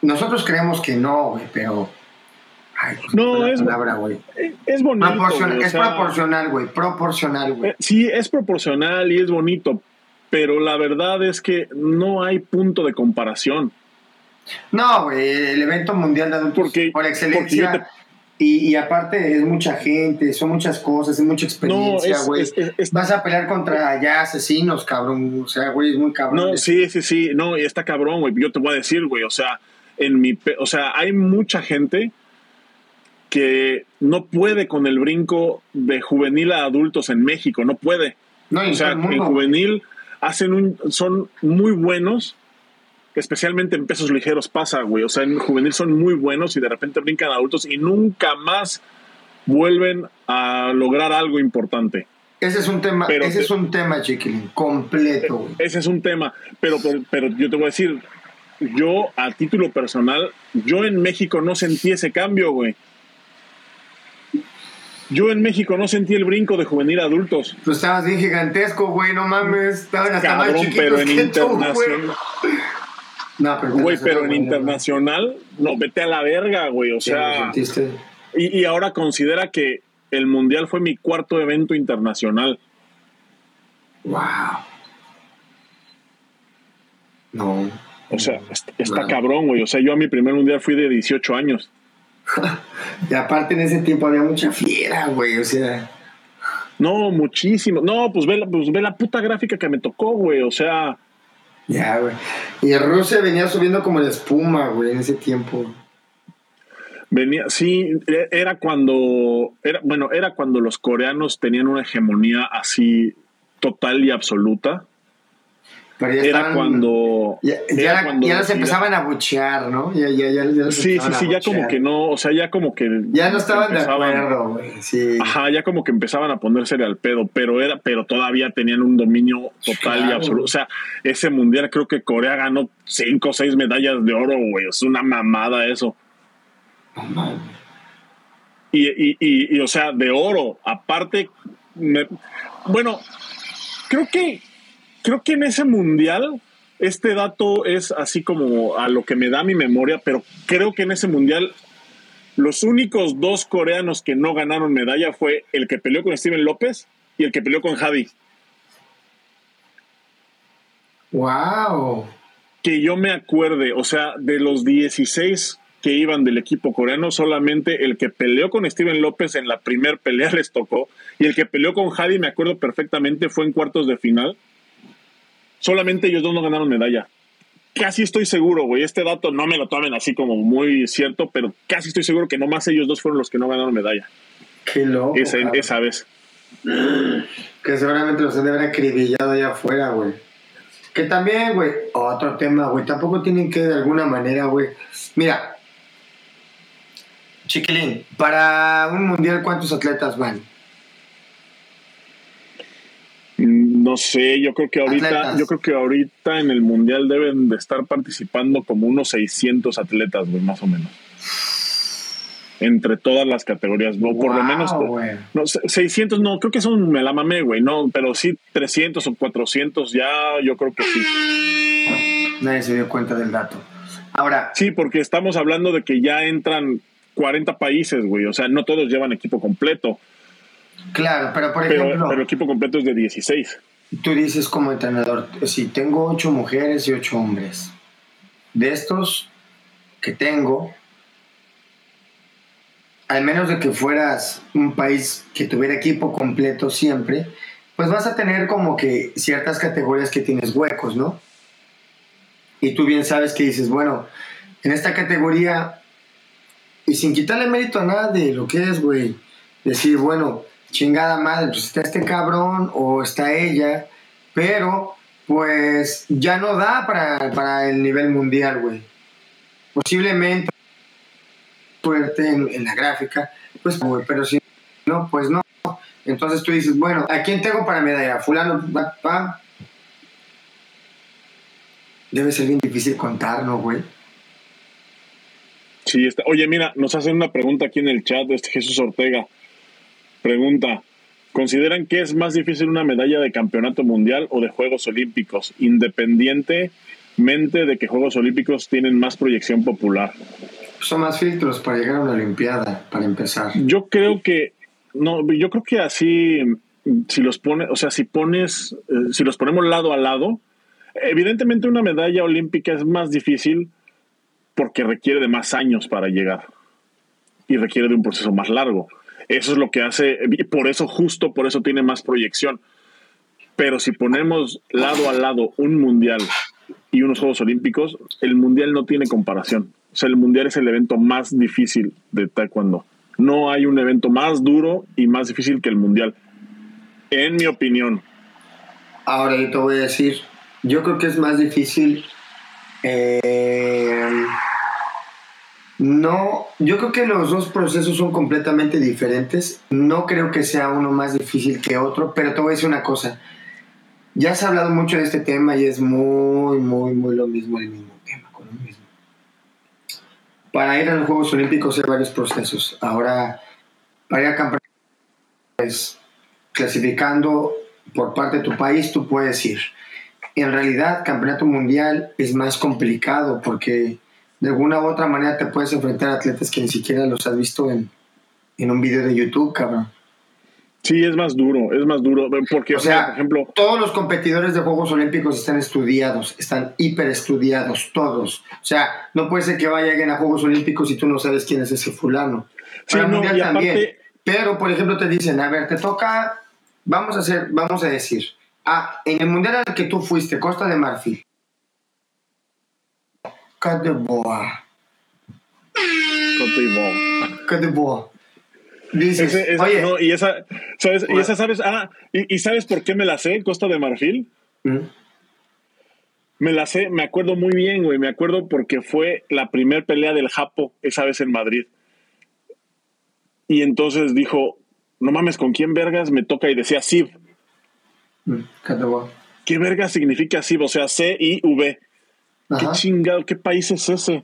Nosotros creemos que no, güey, pero. Ay, pues, no, es, palabra, güey. es bonito. es proporcional, güey. Proporcional, güey. Eh, sí, es proporcional y es bonito, pero la verdad es que no hay punto de comparación. No, güey, el evento mundial de adultos porque, por excelencia. Y, aparte es mucha gente, son muchas cosas, es mucha experiencia, güey. Vas a pelear contra ya asesinos, cabrón. O sea, güey, es muy cabrón. No, sí, sí, sí. No, y está cabrón, güey. Yo te voy a decir, güey. O sea, en mi, o sea, hay mucha gente que no puede con el brinco de juvenil a adultos en México, no puede. No, o sea, en juvenil hacen un, son muy buenos, especialmente en pesos ligeros pasa, güey. O sea, en juvenil son muy buenos y de repente brincan adultos y nunca más vuelven a lograr algo importante. Ese es un tema, ese es un tema, chiquilín, completo. Ese es un tema, pero, pero yo te voy a decir, yo a título personal, yo en México no sentí ese cambio, güey. Yo en México no sentí el brinco de juvenil a adultos. Tú estabas bien gigantesco, güey, no mames. Estaban hasta Cabrón, más pero en internacional. No, pero güey, pero en internacional, no, vete a la verga, güey. O sea. Y, y ahora considera que el mundial fue mi cuarto evento internacional. Wow. No. O sea, está, cabrón, güey. O sea, yo a mi primer mundial fui de 18 años. y aparte en ese tiempo había mucha fiera, güey, o sea. No, muchísimo. No, pues ve, la, pues ve la puta gráfica que me tocó, güey, o sea. Ya, güey. Y Rusia venía subiendo como la espuma, güey, en ese tiempo. Venía, sí, e, era cuando, era, bueno, era cuando los coreanos tenían una hegemonía así total y absoluta era cuando. Ya, ya, empezaban a buchear, ¿no? Ya, ya, ya, sí, sí, sí, ya como que no, o sea, ya como que. Ya no estaban de acuerdo, güey. Sí. Ajá, ya como que empezaban a ponerse al pedo, pero era, pero todavía tenían un dominio total y absoluto. O sea, ese mundial creo que Corea ganó cinco o seis medallas de oro, güey. Es una mamada eso. y, y, y, y, o sea, de oro. Aparte, bueno, creo que creo que en ese mundial, este dato es así como a lo que me da mi memoria, pero creo que en ese mundial los únicos dos coreanos que no ganaron medalla fue el que peleó con Steven López y el que peleó con Javi. ¡Wow! Que yo me acuerde, o sea, de los 16 que iban del equipo coreano, solamente el que peleó con Steven López en la primer pelea les tocó y el que peleó con Javi, me acuerdo perfectamente, fue en cuartos de final Solamente ellos dos no ganaron medalla. Casi estoy seguro, güey. Este dato no me lo tomen así como muy cierto, pero casi estoy seguro que nomás ellos dos fueron los que no ganaron medalla. Qué loco. esa vez. Que seguramente los han de haber acribillado allá afuera, güey. Que también, güey, otro tema, güey. Tampoco tienen que de alguna manera, güey. Mira, Chiquilín, para un mundial, ¿cuántos atletas van? No sé, yo creo que ahorita, yo creo que ahorita en el mundial deben de estar participando como unos 600 atletas, güey, más o menos. Entre todas las categorías, no, por lo menos no, 600 no, creo que son me la mamé, güey, no, pero sí 300 o 400 ya yo creo que sí. Nadie se dio cuenta del dato. Ahora, sí, porque estamos hablando de que ya entran 40 países, güey, o sea, no todos llevan equipo completo. Claro, pero por ejemplo. Pero el equipo completo es de 16 tú dices como entrenador, si tengo ocho mujeres y ocho hombres, de estos que tengo, al menos de que fueras un país que tuviera equipo completo siempre, pues vas a tener como que ciertas categorías que tienes huecos, ¿no? Y tú bien sabes que dices, bueno, en esta categoría, y sin quitarle mérito a nada de lo que es, güey, decir, bueno, chingada madre, pues está este cabrón o está ella, pero pues ya no da para, el nivel mundial, güey. Posiblemente fuerte en, la gráfica, pues, güey, pero si no, pues no. Entonces tú dices, bueno, ¿a quién tengo para medalla? Fulano, pa, pa. Debe ser bien difícil contar, ¿no, güey? Sí, está. Oye, mira, nos hacen una pregunta aquí en el chat, este Jesús Ortega. Pregunta, ¿consideran que es más difícil una medalla de campeonato mundial o de Juegos Olímpicos, independientemente de que Juegos Olímpicos tienen más proyección popular? Son más filtros para llegar a una Olimpiada, para empezar. Yo creo que, no, yo creo que así, si los pones, o sea, si pones, eh, si los ponemos lado a lado, evidentemente una medalla olímpica es más difícil porque requiere de más años para llegar y requiere de un proceso más largo. Eso es lo que hace, por eso justo, por eso tiene más proyección. Pero si ponemos lado a lado un mundial y unos Juegos Olímpicos, el mundial no tiene comparación. O sea, el mundial es el evento más difícil de taekwondo. No hay un evento más duro y más difícil que el mundial, en mi opinión. Ahora te voy a decir, yo creo que es más difícil eh, no, yo creo que los dos procesos son completamente diferentes. No creo que sea uno más difícil que otro, pero te voy a decir una cosa. Ya se ha hablado mucho de este tema y es muy, muy, muy lo mismo, el mismo tema, con lo mismo. Para ir a los Juegos Olímpicos hay varios procesos. Ahora, para ir a campeonato, pues, clasificando por parte de tu país, tú puedes ir en realidad campeonato mundial es más complicado porque de alguna u otra manera te puedes enfrentar a atletas que ni siquiera los has visto en, un video de YouTube, cabrón. Sí, es más duro, es más duro. Porque, o sea, por ejemplo. Todos los competidores de Juegos Olímpicos están estudiados, están hiper estudiados, todos. O sea, no puede ser que vayan a Juegos Olímpicos y tú no sabes quién es ese fulano. Para mundial también. Pero, por ejemplo, te dicen, a ver, te toca, vamos a hacer, vamos a decir, Ah, en el mundial al que tú fuiste, Costa de Marfil. Côte d'Ivoire. Côte d'Ivoire. Dices, oye. No, y esa, ¿sabes? Y esa, ¿sabes? Ah, y, ¿sabes por qué me la sé, Costa de Marfil? ¿Mm? Me la sé, me acuerdo muy bien, güey. Me acuerdo porque fue la primer pelea del Japo esa vez en Madrid. Y entonces dijo, no mames, ¿con quién vergas me toca? Y decía Sib. ¿Qué verga significa así? O sea, C-I-V. ¿Qué chingado? ¿Qué país es ese?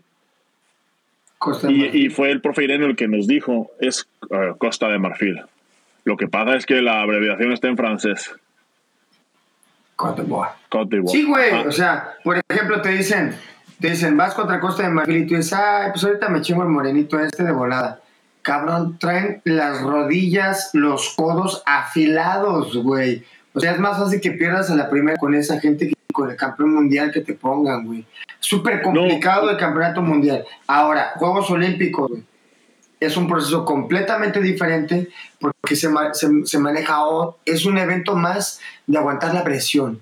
y, fue el profe Irene el que nos dijo, es eh, Costa de Marfil. Lo que pasa es que la abreviación está en francés. Cote. Sí, güey. Ah. O sea, por ejemplo, te dicen, te dicen, vas contra Costa de Marfil y tú dices, ay, pues ahorita me chingo el morenito este de volada. Cabrón, traen las rodillas, los codos afilados, güey. O sea, es más fácil que pierdas a la primera con esa gente que con el campeón mundial que te pongan, güey. Súper complicado el campeonato mundial. Ahora, Juegos Olímpicos, güey. Es un proceso completamente diferente porque se, se, maneja, es un evento más de aguantar la presión.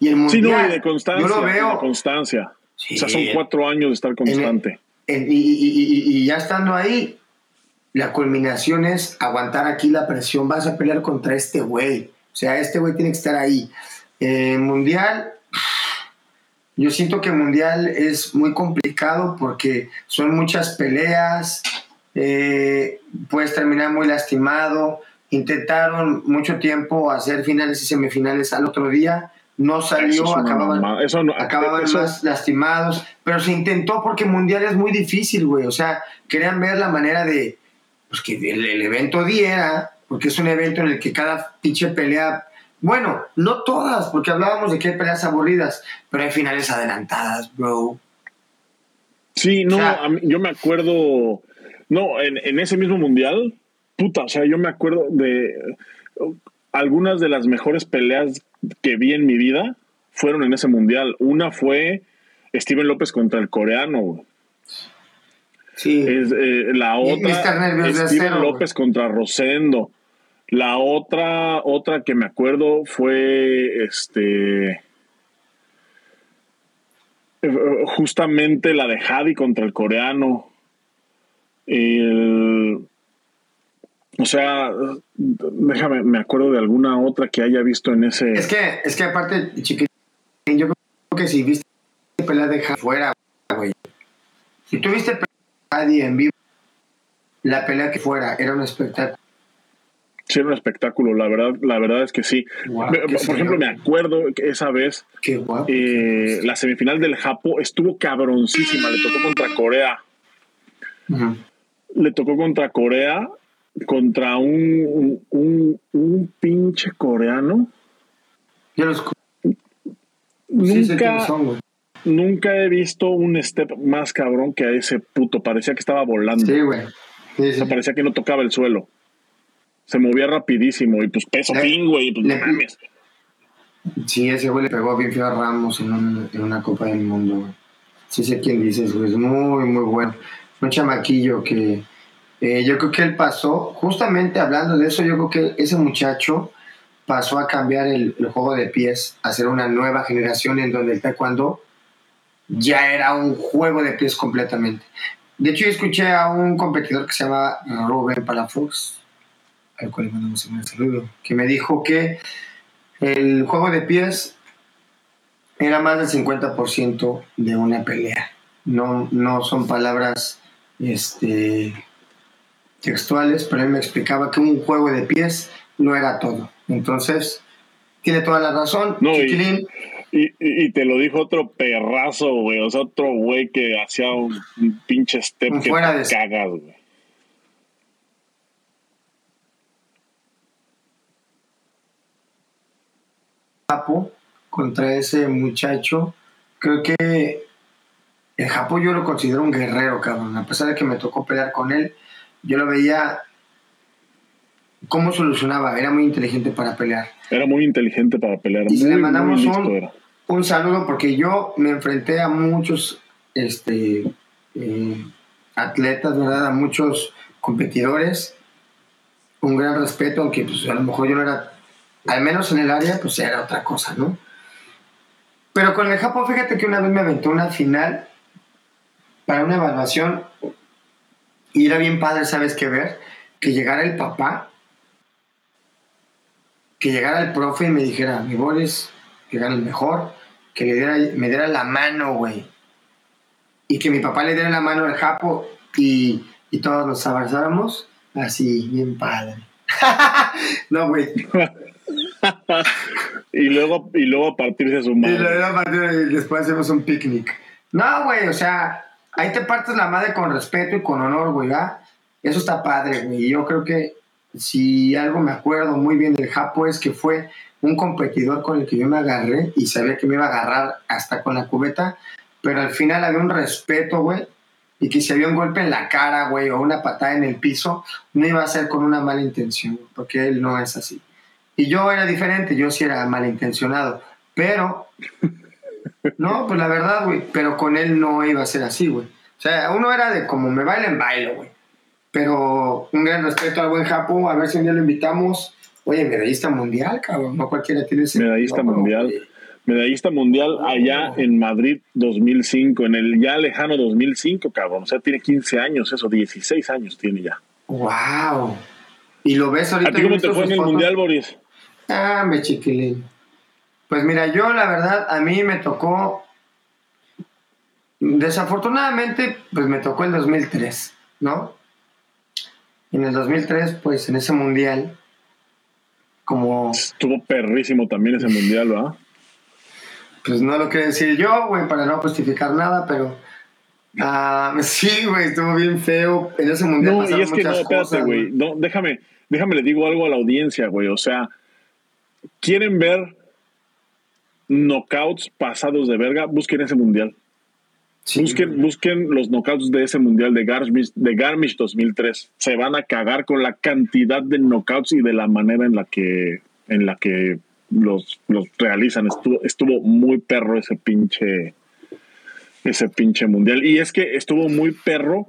Y el mundial, sí, no, y de constancia. Yo lo veo. De constancia. o sea, son cuatro años de estar constante. y, y, y, ya estando ahí, la culminación es aguantar aquí la presión, vas a pelear contra este güey. O sea, este güey tiene que estar ahí. Eh, mundial, yo siento que Mundial es muy complicado porque son muchas peleas, eh, puedes terminar muy lastimado. Intentaron mucho tiempo hacer finales y semifinales al otro día, no salió, acababan, más lastimados, pero se intentó porque Mundial es muy difícil, güey. O sea, querían ver la manera de, pues que el, evento diera, porque es un evento en el que cada pinche pelea, bueno, no todas, porque hablábamos de que hay peleas aburridas, pero hay finales adelantadas, bro. Sí, no, yo me acuerdo, no, en, en ese mismo mundial, puta, o sea, yo me acuerdo de algunas de las mejores peleas que vi en mi vida fueron en ese mundial. Una fue Steven López contra el coreano. Sí. Es, eh, la otra Steven López contra Rosendo. La otra, otra que me acuerdo fue este eh, justamente la de Javi contra el coreano. o sea, déjame, me acuerdo de alguna otra que haya visto en ese. Es que, es que aparte, chiquitín, yo creo que si viste pelea de Javi fuera, güey. Si tú viste nadie en vivo la pelea que fuera, era un espectáculo. Sí, era un espectáculo, la verdad, la verdad es que sí. Por ejemplo, señor. me acuerdo que esa vez guapo. eh, la semifinal del Japo estuvo cabroncísima, le tocó contra Corea. Le tocó contra Corea, contra un, un, un pinche coreano. Yo los Nunca, son, nunca he visto un step más cabrón que a ese puto. Parecía que estaba volando. Sí, güey. Sí, O sí. sea, parecía que no tocaba el suelo. Se movía rapidísimo y pues peso fin, güey. Pues le- no mames. Sí, ese güey le pegó bien feo a Ramos en, un- en una Copa del Mundo, güey. Sí sé quién dices, güey. Es muy, muy bueno. Un chamaquillo que eh, yo creo que él pasó, justamente hablando de eso, yo creo que ese muchacho pasó a cambiar el, el juego de pies, a ser una nueva generación en donde el taekwondo ya era un juego de pies completamente. De hecho, yo escuché a un competidor que se llama Rubén Palafox, al cual le mandamos un saludo, que me dijo que el juego de pies era más del 50% de una pelea. No, no son palabras este, textuales, pero él me explicaba que un juego de pies no era todo. Entonces, tiene toda la razón. No, y-. Y, y- y te lo dijo otro perrazo, güey. O sea, otro güey que hacía un, un pinche step Un que fuera te de- cagas, güey. Japo contra ese muchacho. Creo que el Japo yo lo considero un guerrero, cabrón. A pesar de que me tocó pelear con él, yo lo veía cómo solucionaba. Era muy inteligente para pelear. Era muy inteligente para pelear. Y muy, le mandamos un-. Un saludo porque yo me enfrenté a muchos este, eh, atletas, ¿verdad? A muchos competidores. Un gran respeto, aunque pues, a lo mejor yo no era, al menos en el área, pues era otra cosa, ¿no? Pero con el Japón, fíjate que una vez me aventó una final para una evaluación y era bien padre, ¿sabes qué ver? Que llegara el papá, que llegara el profe y me dijera, mi Boris, que gane el mejor, que le diera, me diera la mano, güey. Y que mi papá le diera la mano al Japo y, y todos nos abrazáramos, así, bien padre. no, güey. y luego y luego partirse su Y madre. luego aparte, después hacemos un picnic. No, güey, o sea, ahí te partes la madre con respeto y con honor, güey. Eso está padre, güey. Y Yo creo que si algo me acuerdo muy bien del Japo es que fue un competidor con el que yo me agarré y sabía que me iba a agarrar hasta con la cubeta, pero al final había un respeto, güey, y que si había un golpe en la cara, güey, o una patada en el piso, no iba a ser con una mala intención, porque él no es así. Y yo era diferente, yo sí era malintencionado, pero no, pues la verdad, güey. Pero con él no iba a ser así, güey. O sea, uno era de como me bailen, bailo, güey. Pero un gran respeto al buen Japo. A ver si un día lo invitamos. Oye, medallista mundial, cabrón. No cualquiera tiene ese. Medallista no, mundial. Medallista mundial allá en Madrid 2005, en el ya lejano 2005, cabrón. O sea, tiene 15 años, eso, 16 años tiene ya. Wow. Y lo ves ahorita. ¿A ti cómo ¿has te fue en el fotos? mundial, Boris? Ah, me chiquilín. Pues mira, yo la verdad, a mí me tocó. Desafortunadamente, pues me tocó el 2003, ¿no? En el 2003, pues en ese mundial, como. Estuvo perrísimo también ese mundial, ¿verdad? Pues no lo quiero decir yo, güey, para no justificar nada, pero. ah, sí, güey, estuvo bien feo. En ese mundial No, pasaron y es que no, muchas espérate, güey. No, déjame, déjame le digo algo a la audiencia, güey. O sea, ¿quieren ver knockouts pasados de verga? Busquen ese mundial. Sí, Busquen, busquen los knockouts de ese mundial de Garmisch, de Garmisch 2003. Se van a cagar con la cantidad de knockouts y de la manera en la que, en la que los, los realizan. Estuvo, estuvo muy perro ese pinche, ese pinche mundial. Y es que estuvo muy perro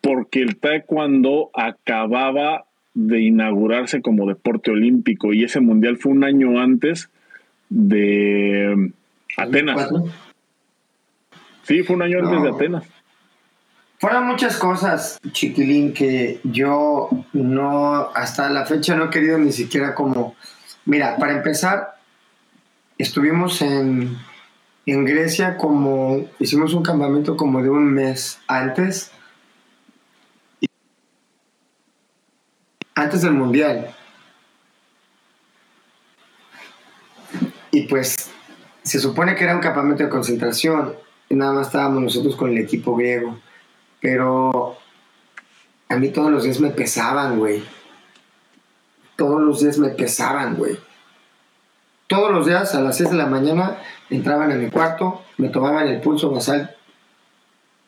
porque el taekwondo acababa de inaugurarse como deporte olímpico y ese mundial fue un año antes de Atenas. Sí, fue un año antes de. Atenas. Fueron muchas cosas, chiquilín, que yo no, hasta la fecha no he querido ni siquiera como... Mira, para empezar, estuvimos en, en Grecia como... Hicimos un campamento como de un mes antes. Antes del Mundial. Y pues se supone que era un campamento de concentración. Y nada más estábamos nosotros con el equipo griego. Pero a mí todos los días me pesaban, güey. Todos los días me pesaban, güey. Todos los días a las 6 de la mañana entraban en mi cuarto, me tomaban el pulso basal,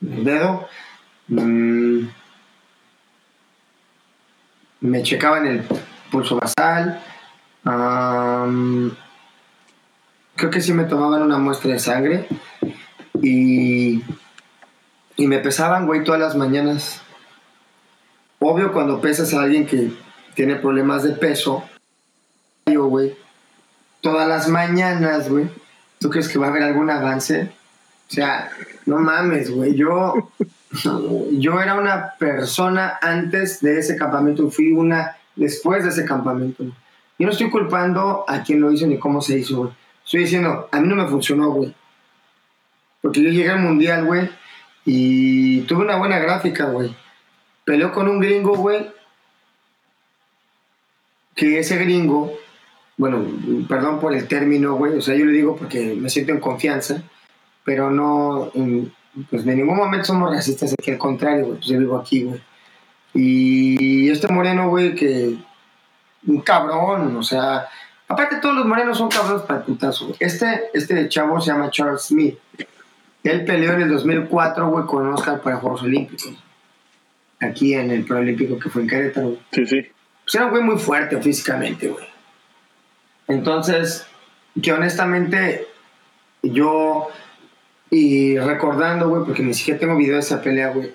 el dedo, mm, me checaban el pulso basal, creo que sí me tomaban una muestra de sangre y, y me pesaban, güey, todas las mañanas. Obvio, cuando pesas a alguien que tiene problemas de peso, yo, güey, todas las mañanas, güey, ¿tú crees que va a haber algún avance? O sea, no mames, güey, yo, yo era una persona antes de ese campamento, fui una después de ese campamento. Yo no estoy culpando a quien lo hizo ni cómo se hizo, güey. Estoy diciendo, a mí no me funcionó, güey. Porque yo llegué al mundial, güey, y tuve una buena gráfica, güey. Peleó con un gringo, güey, que ese gringo, bueno, perdón por el término, güey, o sea, yo le digo porque me siento en confianza, pero no, pues de ningún momento somos racistas, aquí al contrario, güey, pues yo vivo aquí, güey. Y este moreno, güey, que un cabrón, o sea, aparte todos los morenos son cabrones para el putazo. Este, este chavo se llama Charles Smith. Él peleó en el 2004, güey, con Oscar para Juegos Olímpicos. Aquí en el Proolímpico que fue en Querétaro. Sí, sí. Pues era un güey muy fuerte físicamente, güey. Entonces, que honestamente, yo, y recordando, güey, porque ni siquiera tengo video de esa pelea, güey.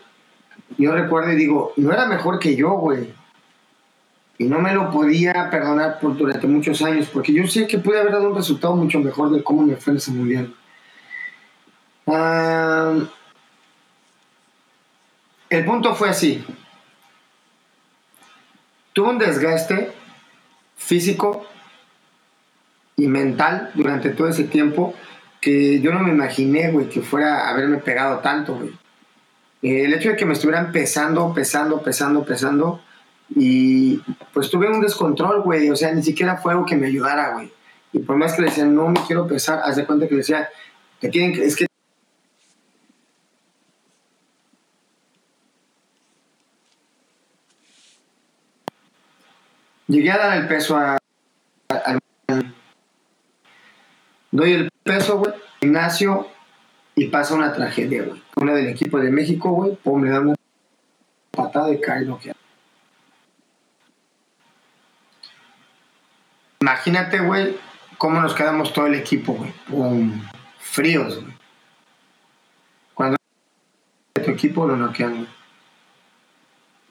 Yo recuerdo y digo, no era mejor que yo, güey. Y no me lo podía perdonar por durante muchos años, porque yo sé que pude haber dado un resultado mucho mejor de cómo me fue en ese mundial. El punto fue así. Tuve un desgaste físico y mental durante todo ese tiempo que yo no me imaginé, güey, que fuera a haberme pegado tanto, güey. El hecho de que me estuvieran pesando, pesando, pesando, pesando, y pues tuve un descontrol, güey, o sea, ni siquiera fue algo que me ayudara, güey. Y por más que le decían, no me quiero pesar, haz de cuenta que le decía, que tienen que, es que Llegué a dar el peso a, Doy el peso, güey, gimnasio y pasa una tragedia, güey. Una del equipo de México, güey, pum, le da una patada y cae que Imagínate, güey, cómo nos quedamos todo el equipo, güey. Pum, fríos, güey. Cuando tu equipo lo noquean, güey.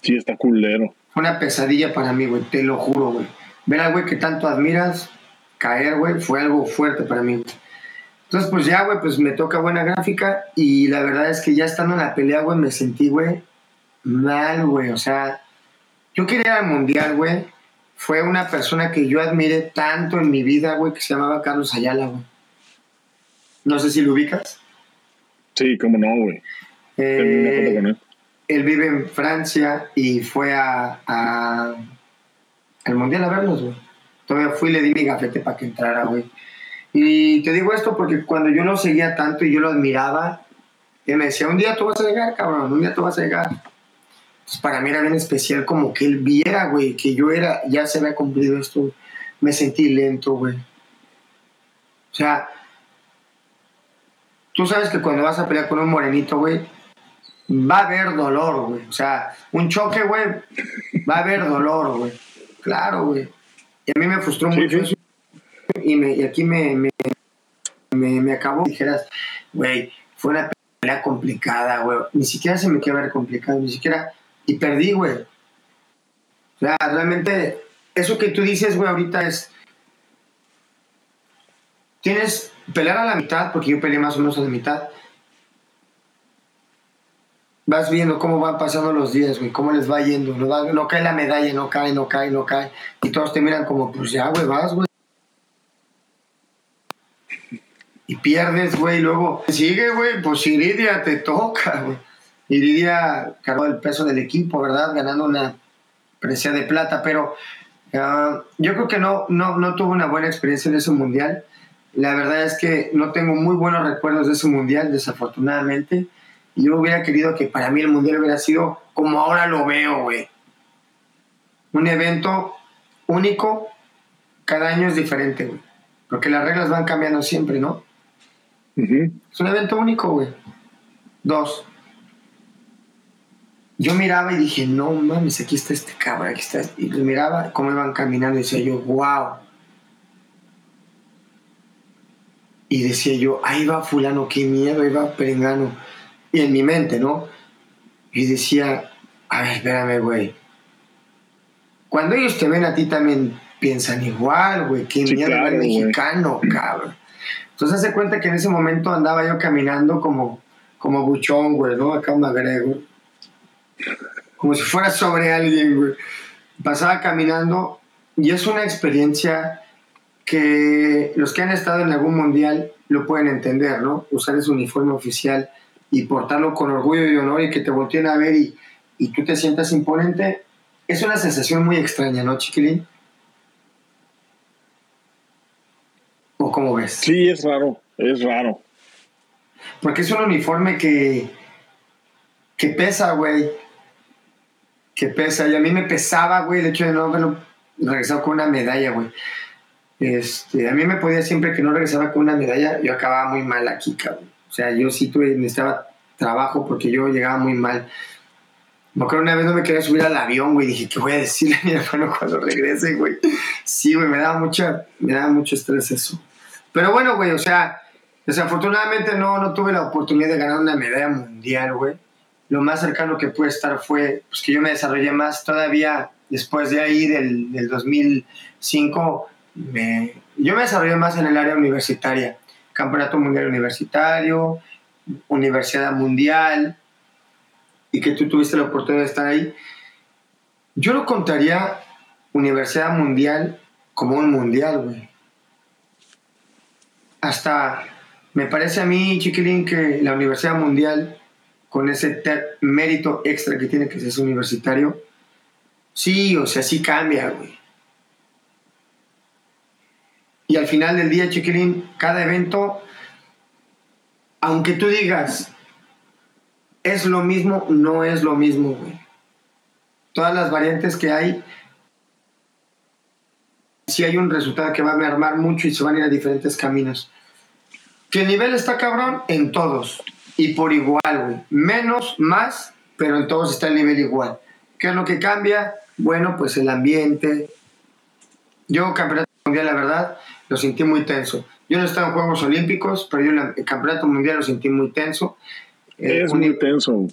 Sí, está culero una pesadilla para mí, güey, te lo juro, güey. Ver al güey que tanto admiras caer, güey, fue algo fuerte para mí. Entonces, pues ya, güey, pues me toca buena gráfica y la verdad es que ya estando en la pelea, güey, me sentí, güey, mal, güey. O sea, yo quería ir al mundial, güey. Fue una persona que yo admiré tanto en mi vida, güey, que se llamaba Carlos Ayala, güey. No sé si lo ubicas. Sí, cómo no, güey. Eh, él vive en Francia y fue a, al Mundial a verlos, güey. Todavía fui y le di mi gafete para que entrara, güey. Y te digo esto porque cuando yo lo seguía tanto y yo lo admiraba, él me decía, un día tú vas a llegar, cabrón, un día tú vas a llegar. Entonces para mí era bien especial como que él viera, güey, que yo era, ya se había cumplido esto. Me sentí lento, güey. O sea, tú sabes que cuando vas a pelear con un morenito, güey, va a haber dolor, güey. O sea, un choque, güey, va a haber dolor, güey. Claro, güey. Y a mí me frustró mucho eso. Y, me, y aquí me, me, me, acabó. Dijeras, güey, fue una pelea complicada, güey. Ni siquiera se me quedó ver complicado, ni siquiera. Y perdí, güey. O sea, realmente, eso que tú dices, güey, ahorita es. Tienes pelear a la mitad, porque yo peleé más o menos a la mitad vas viendo cómo van pasando los días, güey, cómo les va yendo. No, cae la medalla, no cae, no cae, no cae. Y todos te miran como, pues ya, güey, vas, güey. Y pierdes, güey, luego sigue, güey, pues Iridia te toca, güey. Iridia cargó el peso del equipo, ¿verdad? Ganando una parecía de plata, pero ah, yo creo que no, no, no tuve una buena experiencia en ese mundial. La verdad es que no tengo muy buenos recuerdos de ese mundial, desafortunadamente. Yo hubiera querido que para mí el mundial hubiera sido como ahora lo veo, güey. Un evento único, cada año es diferente, güey. Porque las reglas van cambiando siempre, ¿no? Es un evento único, güey. Dos. Yo miraba y dije, no mames, aquí está este cabrón, aquí está. Y miraba cómo iban caminando y decía yo, wow. Y decía yo, ahí va fulano, qué miedo, ahí va perengano. Y en mi mente, ¿no? Y decía, a ver, espérame, güey. Cuando ellos te ven a ti también piensan igual, güey, qué miedo el mexicano, cabrón. Entonces hace cuenta que en ese momento andaba yo caminando como, como buchón, güey, ¿no? Acá un agrego. Como si fuera sobre alguien, güey. Pasaba caminando y es una experiencia que los que han estado en algún mundial lo pueden entender, ¿no? Usar ese uniforme oficial y portarlo con orgullo y honor y que te volteen a ver y, y tú te sientas imponente, es una sensación muy extraña, ¿no, chiquilín? ¿O cómo ves? Sí, es raro, es raro. Porque es un uniforme que, que pesa, güey. Que pesa. Y a mí me pesaba, güey, el hecho de no haberlo regresado con una medalla, güey. Este, a mí me podía siempre que no regresaba con una medalla, yo acababa muy mal aquí, cabrón. O sea, yo sí tuve, necesitaba trabajo porque yo llegaba muy mal. Me acuerdo una vez no me quería subir al avión, güey. Dije, ¿qué voy a decirle a mi hermano cuando regrese, güey? Sí, güey, me daba, mucha, me daba mucho estrés eso. Pero bueno, güey, o sea, desafortunadamente no, no tuve la oportunidad de ganar una medalla mundial, güey. Lo más cercano que pude estar fue pues, que yo me desarrollé más todavía después de ahí, del, del 2005. Me, yo me desarrollé más en el área universitaria. Campeonato Mundial Universitario, Universidad Mundial, y que tú tuviste la oportunidad de estar ahí. Yo lo contaría Universidad Mundial como un mundial, güey hasta me parece a mí, chiquilín, que la Universidad Mundial, con ese mérito extra que tiene que ser universitario, sí, o sea, sí cambia, güey. Y al final del día, chiquilín, cada evento, aunque tú digas, es lo mismo, no es lo mismo, güey. Todas las variantes que hay si hay un resultado que va a mermar mucho y se van a ir a diferentes caminos. Que el nivel está cabrón en todos y por igual, güey. Menos, más, pero en todos está el nivel igual. ¿Qué es lo que cambia? Bueno, pues el ambiente. Yo, campeonato mundial, la verdad, lo sentí muy tenso. Yo no estaba en Juegos Olímpicos, pero yo el campeonato mundial lo sentí muy tenso. Eh, es muy tenso.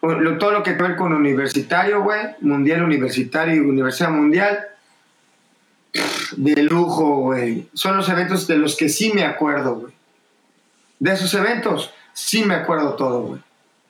todo lo que tiene que ver con universitario, güey, mundial universitario y universidad mundial, de lujo, güey. Son los eventos de los que sí me acuerdo, güey. De esos eventos sí me acuerdo todo, güey.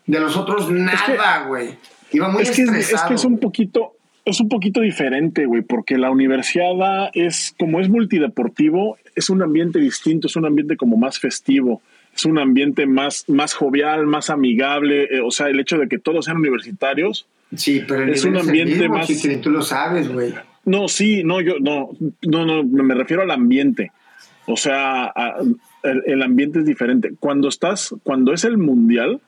De los otros nada, güey. Iba muy es que, Es que es un poquito, es un poquito diferente, güey, porque la universidad es, como es multideportivo, es un ambiente distinto, es un ambiente como más festivo, es un ambiente más, más jovial, más amigable, eh, o sea, el hecho de que todos sean universitarios. Sí, pero es un ambiente más. tú lo sabes, güey. No, sí, no, yo no, no, no, me refiero al ambiente. O sea, el, ambiente es diferente. Cuando estás, cuando es el mundial,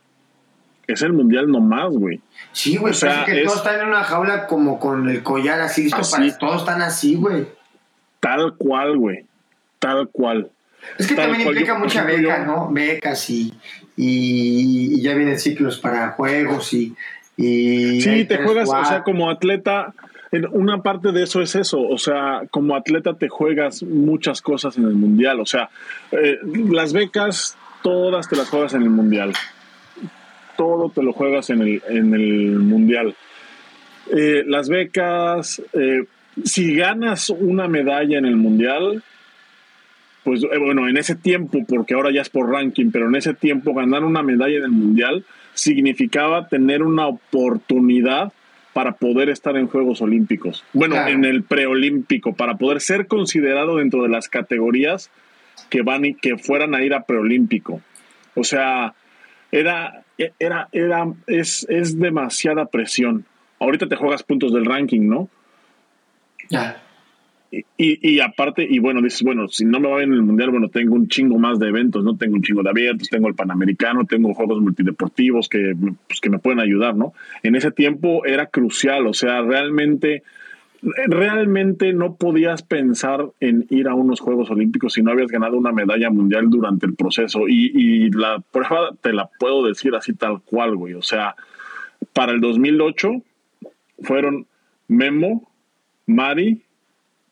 es el mundial nomás, güey. Sí, güey, o sea, que todos están en una jaula como con el collar así, todos están así, güey. Tal cual, güey. Tal cual. Es que también implica mucha beca, ¿no? Becas y, y, ya vienen ciclos para juegos y. y sí, te juegas, o sea, como atleta una parte de eso es eso, o sea, como atleta te juegas muchas cosas en el mundial, o sea, eh, las becas todas te las juegas en el mundial, todo te lo juegas en el, en el mundial. Eh, las becas, eh, si ganas una medalla en el mundial, pues bueno, en ese tiempo, porque ahora ya es por ranking, pero en ese tiempo ganar una medalla en el mundial significaba tener una oportunidad para poder estar en Juegos Olímpicos. Bueno, en el preolímpico, para poder ser considerado dentro de las categorías que van y que fueran a ir a preolímpico. O sea, era, era, era, es, es demasiada presión. ahorita te juegas puntos del ranking, ¿no? Ya. Y, y, aparte, y bueno, dices, bueno, si no me va bien en el mundial, bueno, tengo un chingo más de eventos, ¿no? Tengo un chingo de abiertos, tengo el Panamericano, tengo juegos multideportivos que, pues, que me pueden ayudar, ¿no? En ese tiempo era crucial, o sea, realmente, realmente no podías pensar en ir a unos Juegos Olímpicos si no habías ganado una medalla mundial durante el proceso. Y, y la prueba te la puedo decir así tal cual, güey. O sea, para el 2008 fueron Memo, Mari,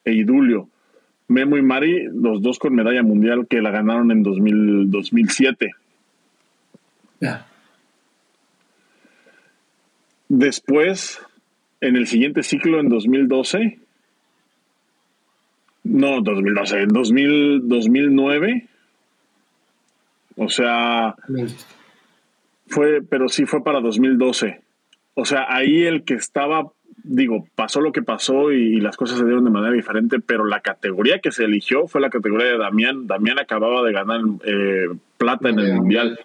e Idulio. Memo y Mari, los dos con medalla mundial que la ganaron en 2000, 2007. Después, en el siguiente ciclo, en 2012, no, 2012, en 2000, 2009, o sea, fue, pero sí fue para 2012. O sea, ahí el que estaba digo, pasó lo que pasó y, las cosas se dieron de manera diferente, pero la categoría que se eligió fue la categoría de Damián. Damián acababa de ganar eh, plata en el Mundial.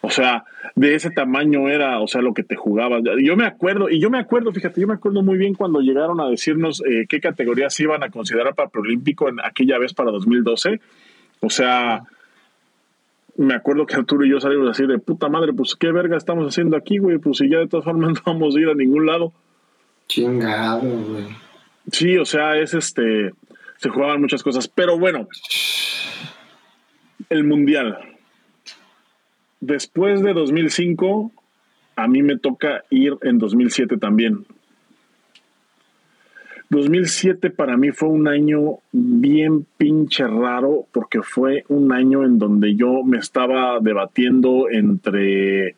O sea, de ese tamaño era, o sea, lo que te jugabas. Yo me acuerdo, y yo me acuerdo, fíjate, yo me acuerdo muy bien cuando llegaron a decirnos eh, qué categorías iban a considerar para Preolímpico en aquella vez para 2012. O sea, me acuerdo que Arturo y yo salimos así de puta madre, pues qué verga estamos haciendo aquí, güey, pues si ya de todas formas no vamos a ir a ningún lado. Chingado, güey. Sí, o sea, es este. Se jugaban muchas cosas. Pero bueno, el Mundial. Después de 2005, a mí me toca ir en 2007 también. 2007 para mí fue un año bien pinche raro porque fue un año en donde yo me estaba debatiendo entre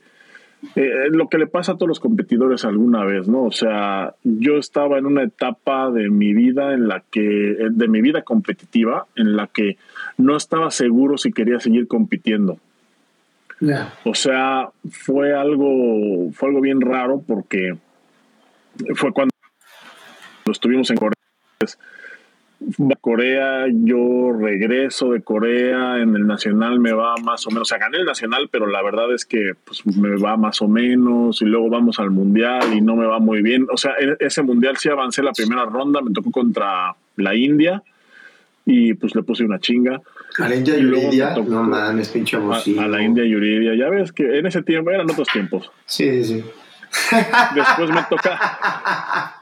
eh, lo que le pasa a todos los competidores alguna vez, ¿no? O sea, yo estaba en una etapa de mi vida en la que, eh, de mi vida competitiva, en la que no estaba seguro si quería seguir compitiendo. O sea, fue algo, fue algo bien raro porque fue cuando estuvimos en Corea Corea, yo regreso de Corea, en el nacional me va más o menos, o sea, gané el nacional, pero la verdad es que pues, me va más o menos y luego vamos al mundial y no me va muy bien. O sea, e-, ese mundial sí avancé la primera ronda, me tocó contra la India y pues le puse una chinga. A la India Yuridia, no mames, pinche a, a, la India Yuridia, ya ves que en ese tiempo eran otros tiempos. Sí, sí, sí. Después me toca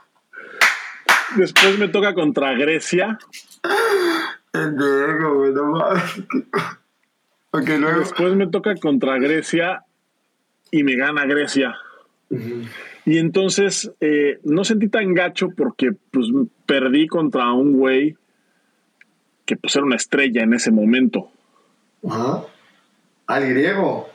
Después me toca contra Grecia. Después me toca contra Grecia y me gana Grecia. Y entonces eh, no sentí tan gacho porque pues perdí contra un güey que pues era una estrella en ese momento. Ajá. Al griego.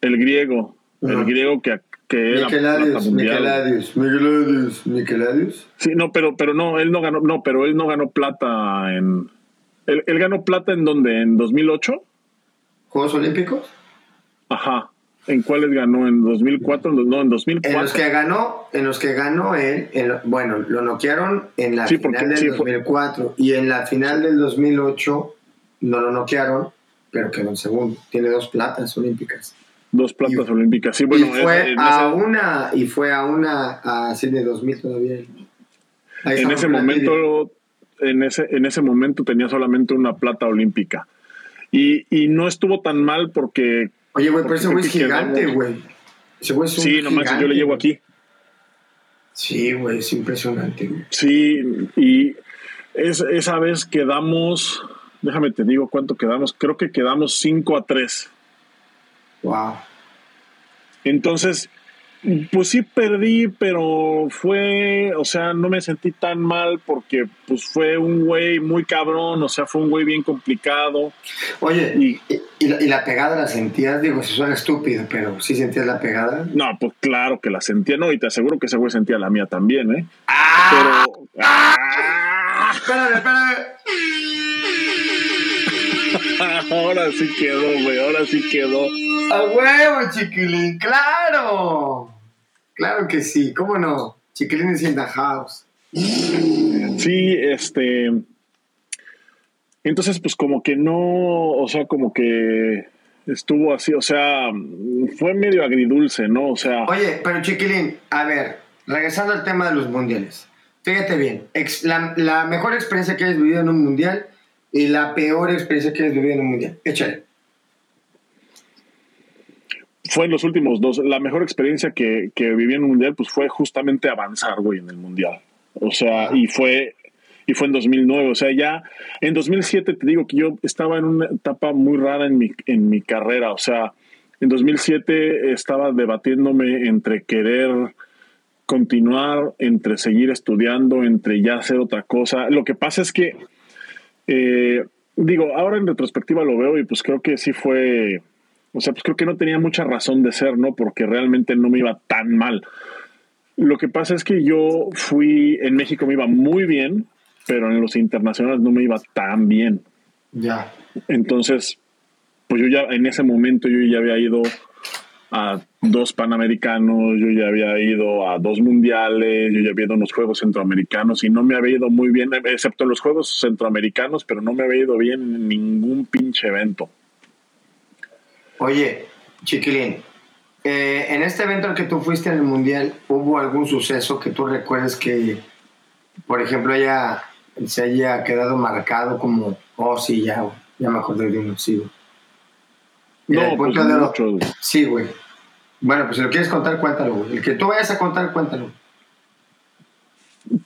El griego. El griego que, que Miqueladius, Miqueladius, Miqueladius, Miqueladius. Sí, no, pero, pero no, él no ganó, no, pero él no ganó plata en. Él, ganó plata en dónde? ¿En 2008? ¿Juegos Olímpicos? Ajá. ¿En cuáles ganó? ¿En 2004? No, en 2004. En los que ganó, en los que ganó él, bueno, lo noquearon en la final del 2004 y en la final del 2008 no lo noquearon, pero quedó en segundo. Tiene dos platas olímpicas. Dos platas olímpicas. Sí, bueno, y fue a una y fue a una a Sydney 2000 todavía. en ese momento en ese en ese momento tenía solamente una plata olímpica. Y, y no estuvo tan mal porque Oye, güey, pero ese güey es gigante, güey. Ese güey es un Sí, nomás yo le llevo aquí. Sí, güey, es impresionante, güey. Sí, y es, esa vez quedamos, déjame te digo cuánto quedamos, creo que quedamos 5 a 3. Wow. Entonces, pues sí perdí, pero fue, o sea, no me sentí tan mal porque pues fue un güey muy cabrón, o sea, fue un güey bien complicado. Oye, ¿y, y, la, pegada la sentías? Digo, si suena estúpido, pero ¿sí sentías la pegada? No, pues claro que la sentía, no, y te aseguro que ese güey sentía la mía también, ¿eh? ¡Ah! Pero... ¡Ah! Espérame, espérame. ahora sí quedó, güey, ahora sí quedó. A huevo, chiquilín, claro. Claro que sí, ¿cómo no? Chiquilín es in the house. Sí, este. Entonces, pues como que no, o sea, como que estuvo así, o sea, fue medio agridulce, ¿no? O sea. Oye, pero chiquilín, a ver, regresando al tema de los mundiales. Fíjate bien, la, la mejor experiencia que hayas vivido en un mundial y la peor experiencia que hayas vivido en un mundial. Échale. Fue en los últimos dos. La mejor experiencia que, que viví en un mundial, pues fue justamente avanzar, güey, en el mundial. O sea, y fue, y fue en 2009. O sea, ya en 2007 te digo que yo estaba en una etapa muy rara en mi, en mi carrera. O sea, en 2007 estaba debatiéndome entre querer continuar, entre seguir estudiando, entre ya hacer otra cosa. Lo que pasa es que, eh, digo, ahora en retrospectiva lo veo y pues creo que sí fue, o sea, pues creo que no tenía mucha razón de ser, ¿no? Porque realmente no me iba tan mal. Lo que pasa es que yo fui, en México me iba muy bien, pero en los internacionales no me iba tan bien. Ya. Entonces, pues yo ya en ese momento yo ya había ido a dos panamericanos, yo ya había ido a dos mundiales, yo ya había ido a unos juegos centroamericanos y no me había ido muy bien, excepto en los juegos centroamericanos, pero no me había ido bien en ningún pinche evento. Oye, Chiquilín, eh, en este evento al que tú fuiste en el mundial, ¿hubo algún suceso que tú recuerdes que, por ejemplo, haya, se haya quedado marcado como, oh, sí, ya, ya me acordé de uno, sí, güey. No, pues de lo-. Sí, güey. Bueno, pues si lo quieres contar, cuéntalo. El que tú vayas a contar, cuéntalo.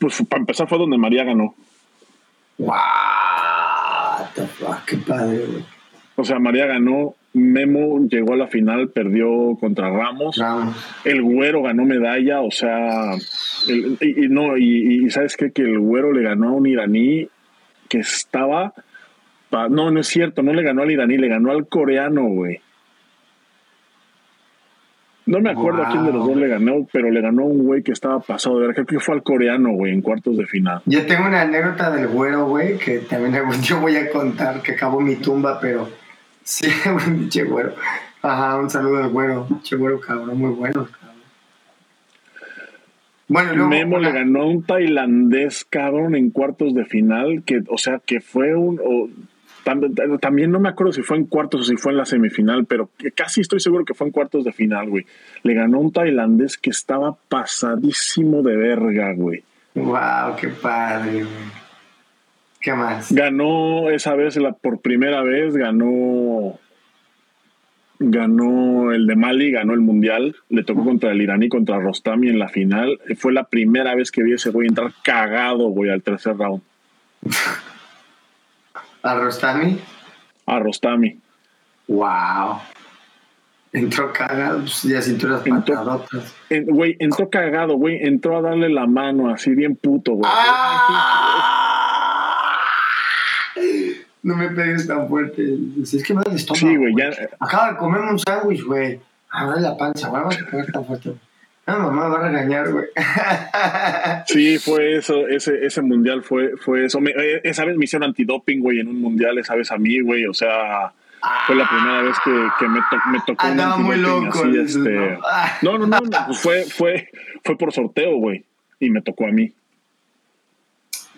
Pues para empezar fue donde María ganó. What the fuck, qué padre, güey. O sea, María ganó, Memo llegó a la final, perdió contra Ramos. Vamos. el güero ganó medalla, o sea, el- y, y no, y, y sabes qué? que el güero le ganó a un iraní que estaba, pa- no, no es cierto, no le ganó al iraní, le ganó al coreano, güey. No me acuerdo a quién de los dos le ganó, pero le ganó un güey que estaba pasado de ver, creo que fue al coreano, güey, en cuartos de final. Yo tengo una anécdota del güero, güey, que también día voy a contar, que acabó mi tumba, pero sí, un pinche güero. Ajá, un saludo al güero, pinche güero cabrón, muy bueno, cabrón. Bueno, luego, Memo le ganó a un tailandés, cabrón, en cuartos de final, que, o sea, que fue un... o- tam- también no me acuerdo si fue en cuartos o si fue en la semifinal, pero casi estoy seguro que fue en cuartos de final, güey. Le ganó un tailandés que estaba pasadísimo de verga, güey. Wow, qué padre, güey. ¿Qué más? Ganó esa vez, la, por primera vez, ganó ganó el de Mali, ganó el mundial, le tocó contra el iraní, contra Rostami en la final. Fue la primera vez que vi ese güey entrar cagado, güey, al tercer round. ¿A Rostami? A Rostami. Wow. Entró cagado, pues ya cinturas Entró- patadotas. En- Güey, entró cagado, güey, entró a darle la mano así bien puto, güey. ¡Ah! No me pegues tan fuerte. Es que me da el estómago. Sí, güey, ya- Acabo de comerme un sándwich, güey. A ver la panza, güey. Vamos a pegar tan fuerte. No, mamá va a regañar, güey. Sí, fue eso, ese, ese mundial fue, fue eso. Me- eh, esa vez me hicieron antidoping, güey, en un mundial, esa vez a mí, güey, o sea, fue la primera vez que, que me, to- me tocó un Andaba muy antidoping loco, así, este... ¿no? Ah. No, no, no, no, pues fue, fue, fue por sorteo, güey, y me tocó a mí.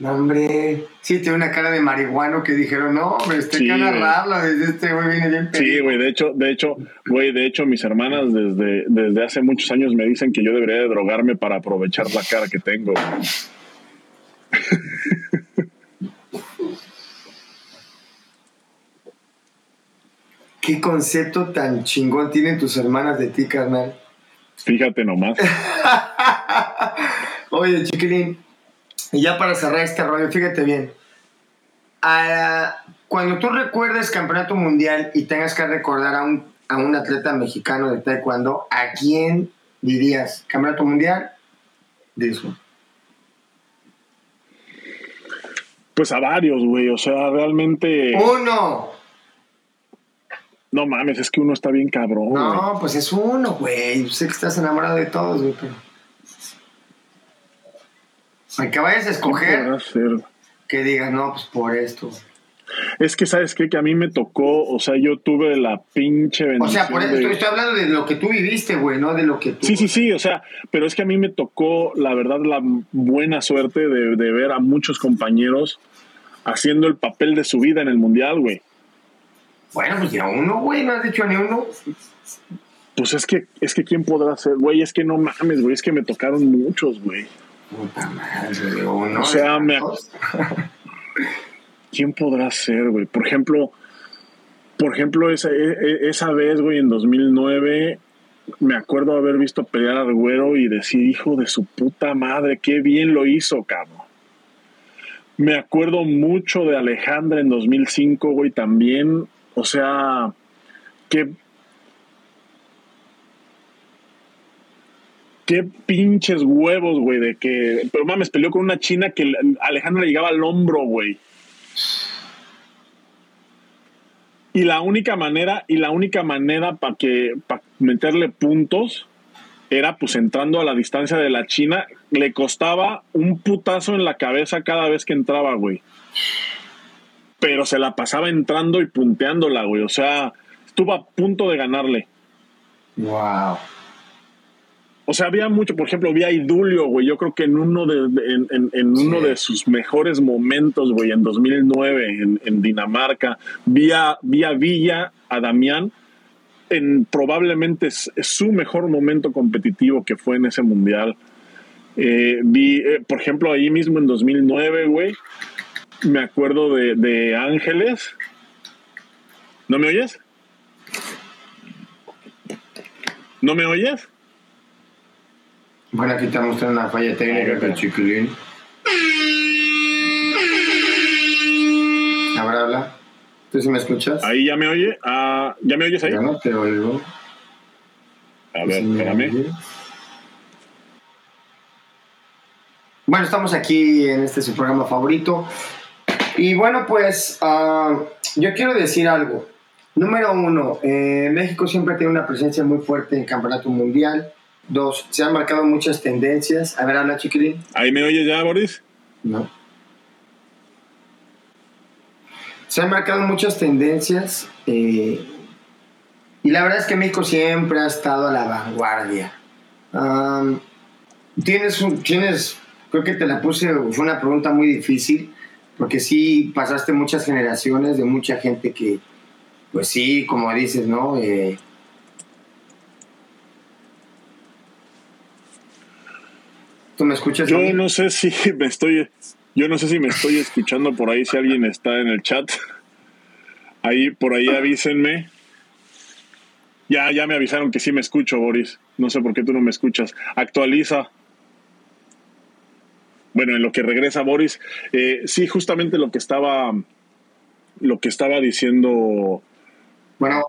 No, hombre. Sí, tiene una cara de marihuano que dijeron, no, hombre, este Sí, güey. agarrarlo. Desde este güey viene bien Sí, pedido". güey, de hecho, de hecho, güey, de hecho, mis hermanas desde, desde hace muchos años me dicen que yo debería de drogarme para aprovechar la cara que tengo. ¿Qué concepto tan chingón tienen tus hermanas de ti, carnal? Fíjate nomás. Oye, chiquilín, y ya para cerrar este rollo, fíjate bien. Ah, cuando tú recuerdes campeonato mundial y tengas que recordar a un, a un atleta mexicano de taekwondo, ¿a quién dirías? ¿Campeonato mundial? Dijo. Pues a varios, güey, o sea, realmente... ¡Uno! No mames, es que uno está bien cabrón. No, pues es uno, güey. Sé que estás enamorado de todos, güey, pero... Que vayas a ¿Quién escoger, que digas, no, pues por esto. Es que, ¿sabes qué? Que a mí me tocó, o sea, yo tuve la pinche O bendición sea, por eso de- estoy, estoy hablando de lo que tú viviste, güey, no de lo que tú. Sí, sí, sí, o sea, pero es que a mí me tocó, la verdad, la buena suerte de, de ver a muchos compañeros haciendo el papel de su vida en el Mundial, güey. Bueno, pues ya uno, güey, no has dicho ni uno. Pues es que, es que quién podrá ser, güey, es que no mames, güey, es que me tocaron muchos, güey. Puta madre, uno. O sea, me... ¿Quién podrá ser, güey? Por ejemplo, por ejemplo, esa, e, e, esa vez, güey, en 2009, me acuerdo haber visto pelear a Arguero y decir, hijo de su puta madre, qué bien lo hizo, cabrón. Me acuerdo mucho de Alejandra en 2005, güey, también. O sea, qué qué pinches huevos, güey, de que. Pero mames, peleó con una china que Alejandra le llegaba al hombro, güey. Y la única manera, y la única manera para que para meterle puntos era pues entrando a la distancia de la China, le costaba un putazo en la cabeza cada vez que entraba, güey. Pero se la pasaba entrando y punteándola, güey. O sea, estuvo a punto de ganarle. Wow. O sea, había mucho, por ejemplo, vi a Idulio, güey. Yo creo que en uno de, en, uno de sus mejores momentos, güey, en 2009, en, Dinamarca. Vi a, Villa, a Damián, en probablemente su mejor momento competitivo que fue en ese mundial. Eh, vi, eh, por ejemplo, ahí mismo en 2009, güey, me acuerdo de, de Ángeles. ¿No me oyes? ¿No me oyes? Bueno, aquí está mostrando una falla técnica del chiquilín. Ahora habla. ¿Tú sí me escuchas? Ahí ya me oye. Ah, ¿Ya me oyes ahí? Ya no te oigo. A ver, espérame. Bueno, estamos aquí en este su programa favorito. Y bueno, pues ah, yo quiero decir algo. Número uno, eh, México siempre tiene una presencia muy fuerte en el Campeonato Mundial. Dos, se han marcado muchas tendencias. A ver, habla, chiquilín. ¿Ahí me oye ya, Boris? No. Se han marcado muchas tendencias. Eh, y la verdad es que México siempre ha estado a la vanguardia. tienes, tienes, creo que te la puse, fue una pregunta muy difícil, porque sí pasaste muchas generaciones de mucha gente que, pues sí, como dices, ¿no? Eh, me escuchas? Yo no sé si me estoy, yo no sé si me estoy escuchando por ahí, si alguien está en el chat. Ahí, por ahí avísenme. Ya, ya me avisaron que sí me escucho, Boris. No sé por qué tú no me escuchas. Actualiza. Bueno, en lo que regresa Boris, eh, sí, justamente lo que estaba, lo que estaba diciendo. Bueno.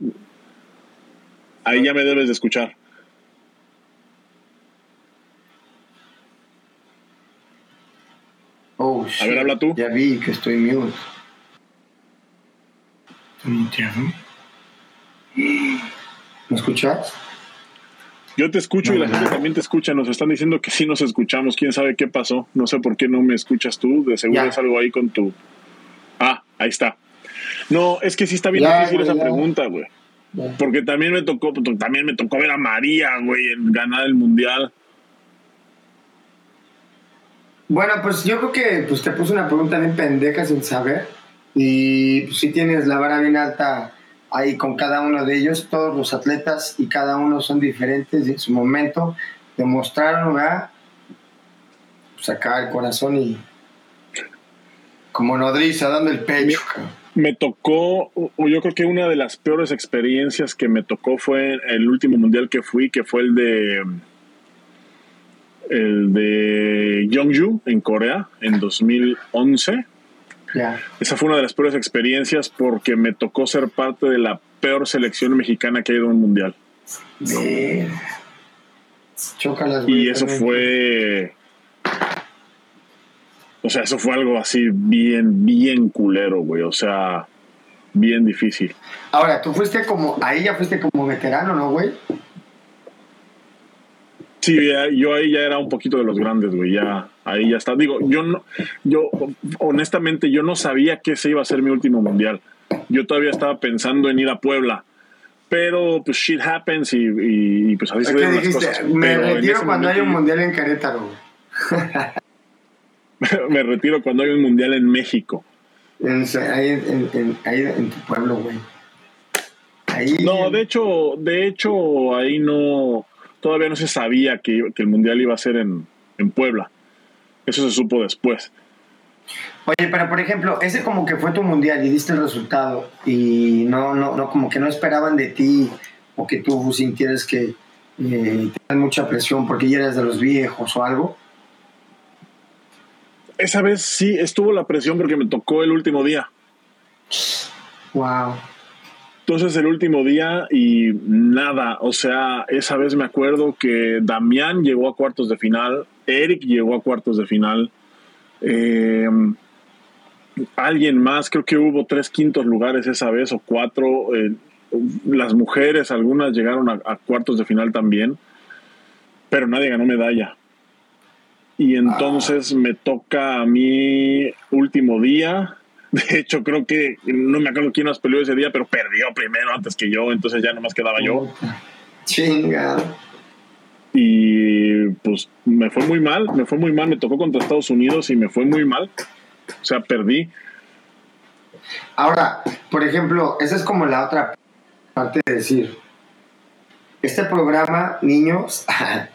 Ahí ya me debes de escuchar. Oh, A ver, habla tú. Ya vi que estoy mute. ¿Me escuchas? Yo te escucho y la gente también te escucha. Nos están diciendo que sí nos escuchamos. ¿Quién sabe qué pasó? No sé por qué no me escuchas tú. De seguro es algo ahí con tu... Ah, ahí está. No, es que sí está bien difícil esa pregunta, güey. Porque también me tocó, también me tocó ver a María, güey, en ganar el mundial. Bueno, pues yo creo que pues, te puse una pregunta bien pendeja sin saber. Y pues sí tienes la vara bien alta ahí con cada uno de ellos. Todos los atletas y cada uno son diferentes en su momento. Demostraron, ¿verdad? Sacar pues, el corazón y como nodriza dando el pecho. Me tocó, yo creo que una de las peores experiencias que me tocó fue el último mundial que fui, que fue el de el de Yeongju en Corea en 2011. Esa fue una de las peores experiencias porque me tocó ser parte de la peor selección mexicana que ha ido a un mundial. y eso fue. O sea, eso fue algo así bien, bien culero, güey. O sea, bien difícil. Ahora, tú fuiste como. Ahí ya fuiste como veterano, ¿no, güey? Sí, yo ahí ya era un poquito de los grandes, güey, ya ahí ya está. Digo, yo no, yo honestamente yo no sabía que ese iba a ser mi último mundial. Yo todavía estaba pensando en ir a Puebla, pero pues shit happens y, pues así se ven las cosas. Me retiro cuando hay un mundial en Querétaro. me retiro cuando hay un mundial en México. ahí, en, en tu pueblo, güey. Ahí, No, de hecho, de hecho, ahí no, todavía no se sabía que, que el mundial iba a ser en, en Puebla. Eso se supo después. Oye, pero por ejemplo, ese como que fue tu mundial y diste el resultado y no, no, no, como que no esperaban de ti o que tú sintieras que eh, te dan mucha presión porque ya eres de los viejos o algo. Esa vez sí estuvo la presión porque me tocó el último día. Wow. Entonces el último día y nada, o sea, esa vez me acuerdo que Damián llegó a cuartos de final, Eric llegó a cuartos de final, eh, alguien más, creo que hubo tres quintos lugares esa vez o cuatro, eh, las mujeres, algunas llegaron a, a, cuartos de final también, pero nadie ganó medalla. Y entonces ah. me toca a mí último día, de hecho, creo que no me acuerdo quién nos peleó ese día, pero perdió primero antes que yo, entonces ya nomás quedaba yo. Chinga. Y pues me fue muy mal, me fue muy mal, me tocó contra Estados Unidos y me fue muy mal. O sea, perdí. Ahora, por ejemplo, esa es como la otra parte de decir, este programa, niños,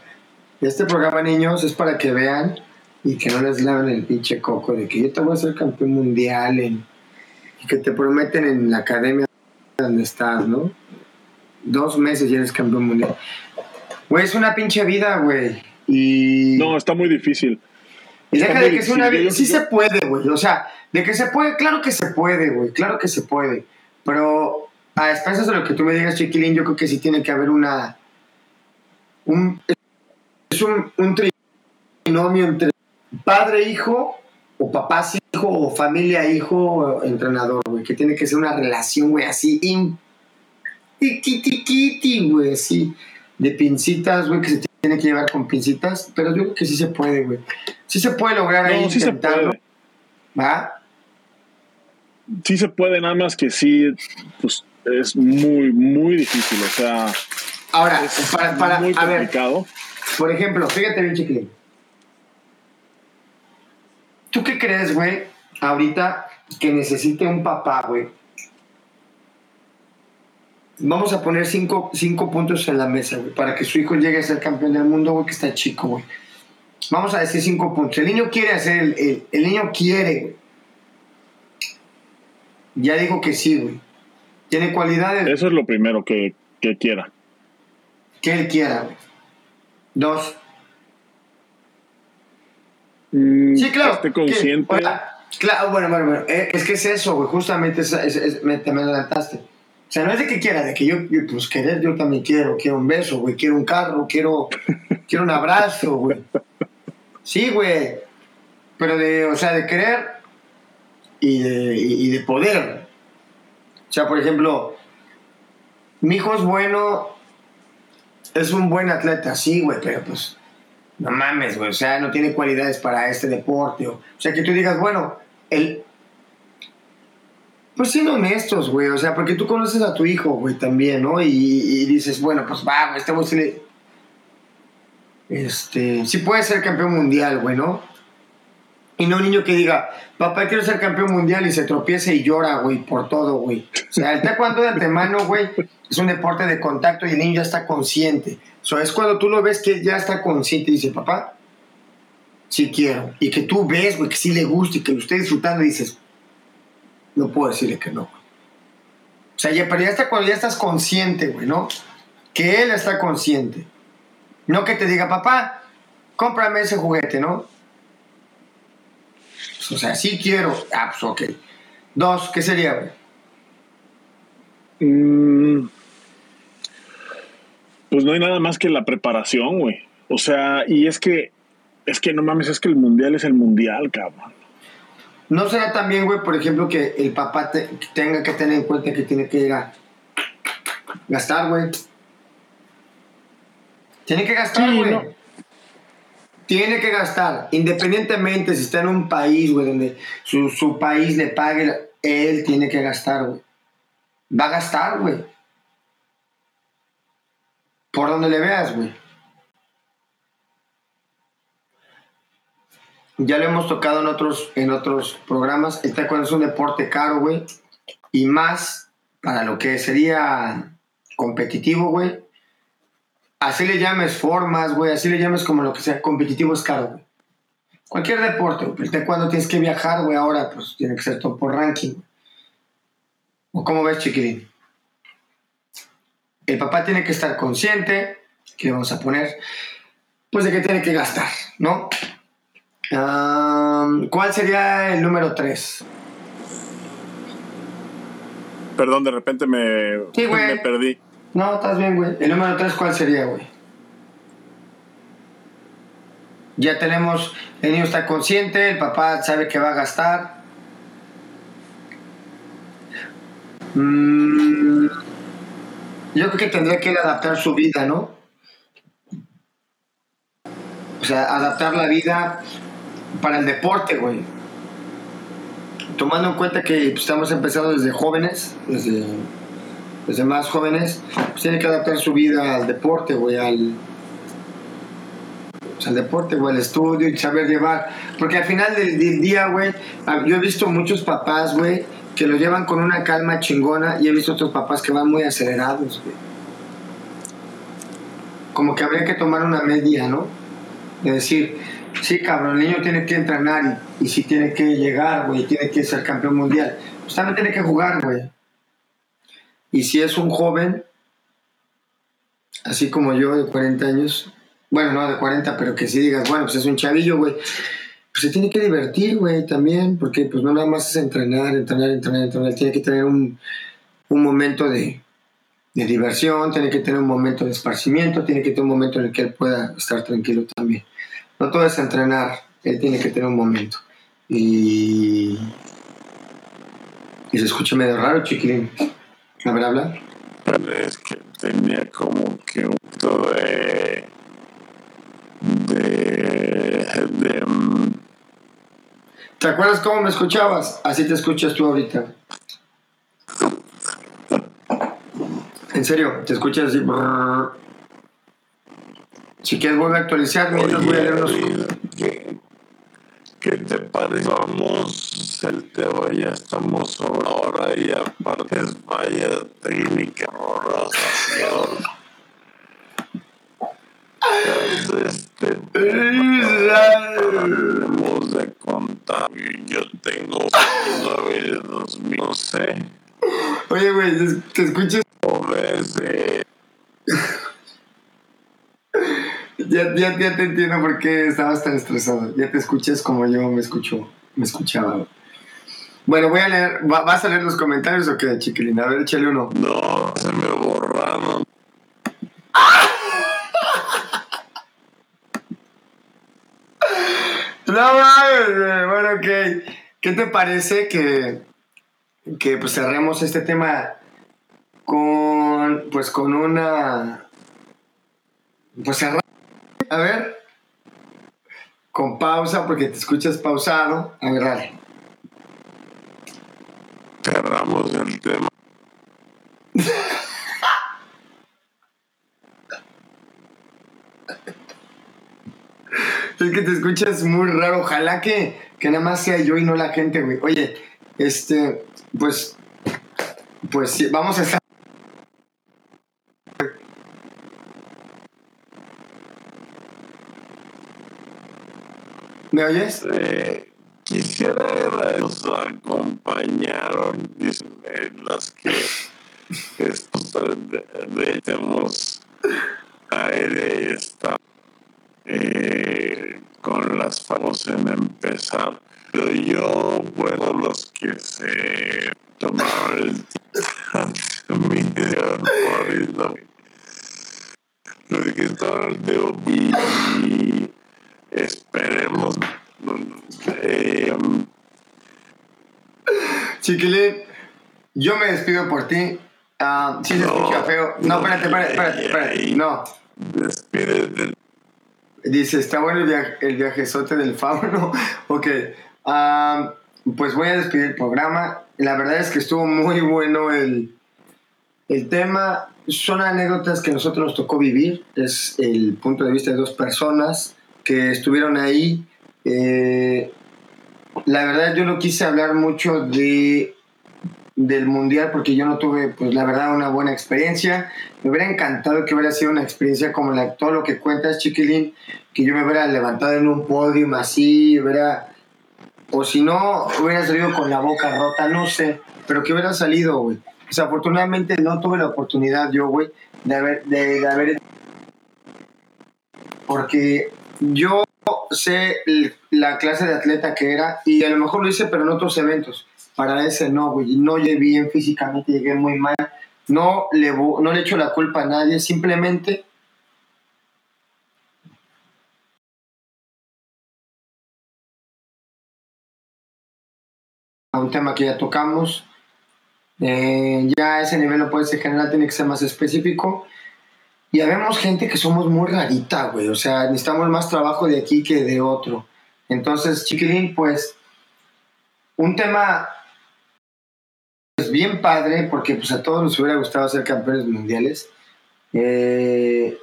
este programa, niños, es para que vean y que no les laven el pinche coco de que yo te voy a ser campeón mundial en, y que te prometen en la academia donde estás, ¿no? Dos meses ya eres campeón mundial. Güey, es una pinche vida, güey. Y... No, está muy difícil. Y deja de que es una vida. Sí se puede, güey. O sea, de que se puede, claro que se puede, güey. Claro que se puede. Pero a expensas de lo que tú me digas, Chiquilín, yo creo que sí tiene que haber una. Un, es un, un trinomio entre padre, hijo, o papá, hijo, o familia, hijo, o entrenador, güey. Que tiene que ser una relación, güey, así. In, tiqui, güey, así. De pincitas, güey, que se tiene que llevar con pincitas. Pero yo creo que sí se puede, güey. Sí se puede lograr no, ahí sí intentarlo. Se puede. ¿Va? Sí se puede, nada más que sí, pues es muy, muy difícil. O sea, Ahora, es para, para, muy a ver, por ejemplo, fíjate bien, chiquilín. ¿Tú qué crees, güey, ahorita que necesite un papá, güey? Vamos a poner cinco, cinco puntos en la mesa, güey, para que su hijo llegue a ser campeón del mundo, güey, que está chico, güey. Vamos a decir cinco puntos. El niño quiere hacer, el, el, el niño quiere, güey. Ya digo que sí, güey. Tiene cualidades Eso es lo primero que, que quiera. que él quiera, güey. Dos, Mm, Sí, claro. Esté que- consciente. hola. claro, bueno, bueno, bueno. eh, es que es eso, güey. Justamente es, es- es- me, te me adelantaste. O sea, no es de que quiera, de que yo, yo, pues querer, yo también quiero. Quiero un beso, güey. Quiero un carro, quiero, quiero un abrazo, güey. Sí, güey. Pero de, o sea, de querer y de, y, y de poder. O sea, por ejemplo, mi hijo es bueno, es un buen atleta, sí, güey, pero pues no mames, güey, o sea, no tiene cualidades para este deporte. O, sea, que tú digas, bueno, el... Pues siendo honestos, güey, o sea, porque tú conoces a tu hijo, güey, también, ¿no? Y, dices, bueno, pues va, güey, le... Este, sí puede ser campeón mundial, güey, ¿no? Y no un niño que diga, papá, quiero ser campeón mundial y se tropiece y llora, güey, por todo, güey. O sea, el taekwondo de antemano, güey, es un deporte de contacto y el niño ya está consciente. O sea, es cuando tú lo ves que ya está consciente y dice, papá, sí quiero. Y que tú ves, güey, que sí le gusta y que lo esté disfrutando y dices, no puedo decirle que no, güey. O sea, ya, pero ya está cuando ya estás consciente, güey, ¿no? Que él está consciente. No que te diga, papá, cómprame ese juguete, ¿no? Pues, o sea, sí quiero. Ah, pues ok. Dos, ¿qué sería, güey? Mm, pues no hay nada más que la preparación, güey. O sea, y es que, es que no mames, es que el mundial es el mundial, cabrón. ¿No será también, güey, por ejemplo, que el papá te- tenga que tener en cuenta que tiene que ir a gastar, güey? Tiene que gastar, Sí, güey. no. Tiene que gastar, independientemente si está en un país, güey, donde su, su país le pague, él tiene que gastar, güey. Va a gastar, güey. Por donde le veas, güey. Ya lo hemos tocado en otros, en otros programas. El taekwondo es un deporte caro, güey. Y más para lo que sería competitivo, güey. Así le llames formas, güey, así le llames como lo que sea, competitivo es caro, güey. Cualquier deporte, güey. El cuando tienes que viajar, güey, ahora pues tiene que ser todo por ranking. ¿O cómo ves, chiquilín? El papá tiene que estar consciente, que vamos a poner, pues de que tiene que gastar, ¿no? ¿Cuál sería el número 3? Perdón, de repente me, me perdí. No, estás bien, güey. El número 3, ¿cuál sería, güey? Ya tenemos, el niño está consciente, el papá sabe que va a gastar. Mm, yo creo que tendría que adaptar su vida, ¿no? O sea, adaptar la vida para el deporte, güey. Tomando en cuenta que pues, estamos empezando desde jóvenes, desde, más jóvenes, pues tiene que adaptar su vida al deporte, güey, al, pues, al deporte, güey, al estudio y saber llevar. Porque al final del, día, güey, yo he visto muchos papás, güey, que lo llevan con una calma chingona y he visto otros papás que van muy acelerados, güey. Como que habría que tomar una media, ¿no? De decir, Sí, cabrón, el niño tiene que entrenar y, y sí tiene que llegar, güey, tiene que ser campeón mundial. Pues también tiene que jugar, güey. Y si es un joven, así como yo, de 40 años, bueno, no de 40, pero que si digas, bueno, pues es un chavillo, güey, pues se tiene que divertir, güey, también, porque pues no nada más es entrenar, entrenar, entrenar, entrenar, tiene que tener un, un momento de, de diversión, tiene que tener un momento de esparcimiento, tiene que tener un momento en el que él pueda estar tranquilo también. No todo es entrenar, él tiene que tener un momento. Y. Y se escucha medio raro, chiquilín. A ver, habla. Es que tenía como que un todo de. de. de. Mm. ¿Te acuerdas cómo me escuchabas? Así te escuchas tú ahorita. En serio, te escuchas así. Si quieres vuelve a actualizar mientras voy a leer los... ¿qué, ¿Qué te parece? Vamos, el tema ya estamos ahora y aparte es vaya técnica horrorosación. Este hablemos de contar. Yo tengo nueve dos no sé. Oye, güey, te escuchas. Eh, ya, ya, ya, te entiendo por qué estabas tan estresado. Ya te escuchas como yo me escucho, me escuchaba. Bueno, voy a leer. ¿Vas a leer los comentarios o qué, chiquilina? A ver, échale uno. No, se me borraron. no mames, bueno, ok. ¿Qué te parece que, que pues cerremos este tema con pues con una pues cerramos a ver. Con pausa, porque te escuchas pausado. A ver, dale. Cerramos el tema. es que te escuchas muy raro. Ojalá que, que nada más sea yo y no la gente, güey. Oye, este, pues, pues vamos a estar ¿Me oyes? Eh, quisiera nos acompañaron, dicen las que estos tenemos aire está eh, con las famosas en empezar. Pero yo, bueno, los que se tomaron el tiempo, mi lo que de Esperemos. Eh, Chiquilín, yo me despido por ti. Uh, sí se escucha feo. No, espérate, espérate, espérate, espérate. No. Despídete. Dice, está bueno el, viaje, el viajezote del fauno. ok. pues voy a despedir el programa. La verdad es que estuvo muy bueno el, el tema. Son anécdotas que a nosotros nos tocó vivir. Es el punto de vista de dos personas que estuvieron ahí. Eh, la verdad yo no quise hablar mucho de del mundial porque yo no tuve, pues la verdad, una buena experiencia. Me hubiera encantado que hubiera sido una experiencia como la, todo lo que cuentas, Chiquilín, que yo me hubiera levantado en un podium así, hubiera, o si no, hubiera salido con la boca rota, no sé, pero que hubiera salido, güey. Desafortunadamente no tuve la oportunidad yo, güey, de haber, de, de haber... Porque yo sé la clase de atleta que era y a lo mejor lo hice, pero en otros eventos. Para ese no, güey. No llegué bien físicamente, llegué muy mal. No le, no le echo la culpa a nadie, simplemente a un tema que ya tocamos. Eh, ya ese nivel no puede ser general, tiene que ser más específico. Y vemos gente que somos muy rarita, güey. O sea, necesitamos más trabajo de aquí que de otro. Entonces, chiquilín, pues, un tema pues, bien padre, porque pues a todos nos hubiera gustado ser campeones mundiales. Eh,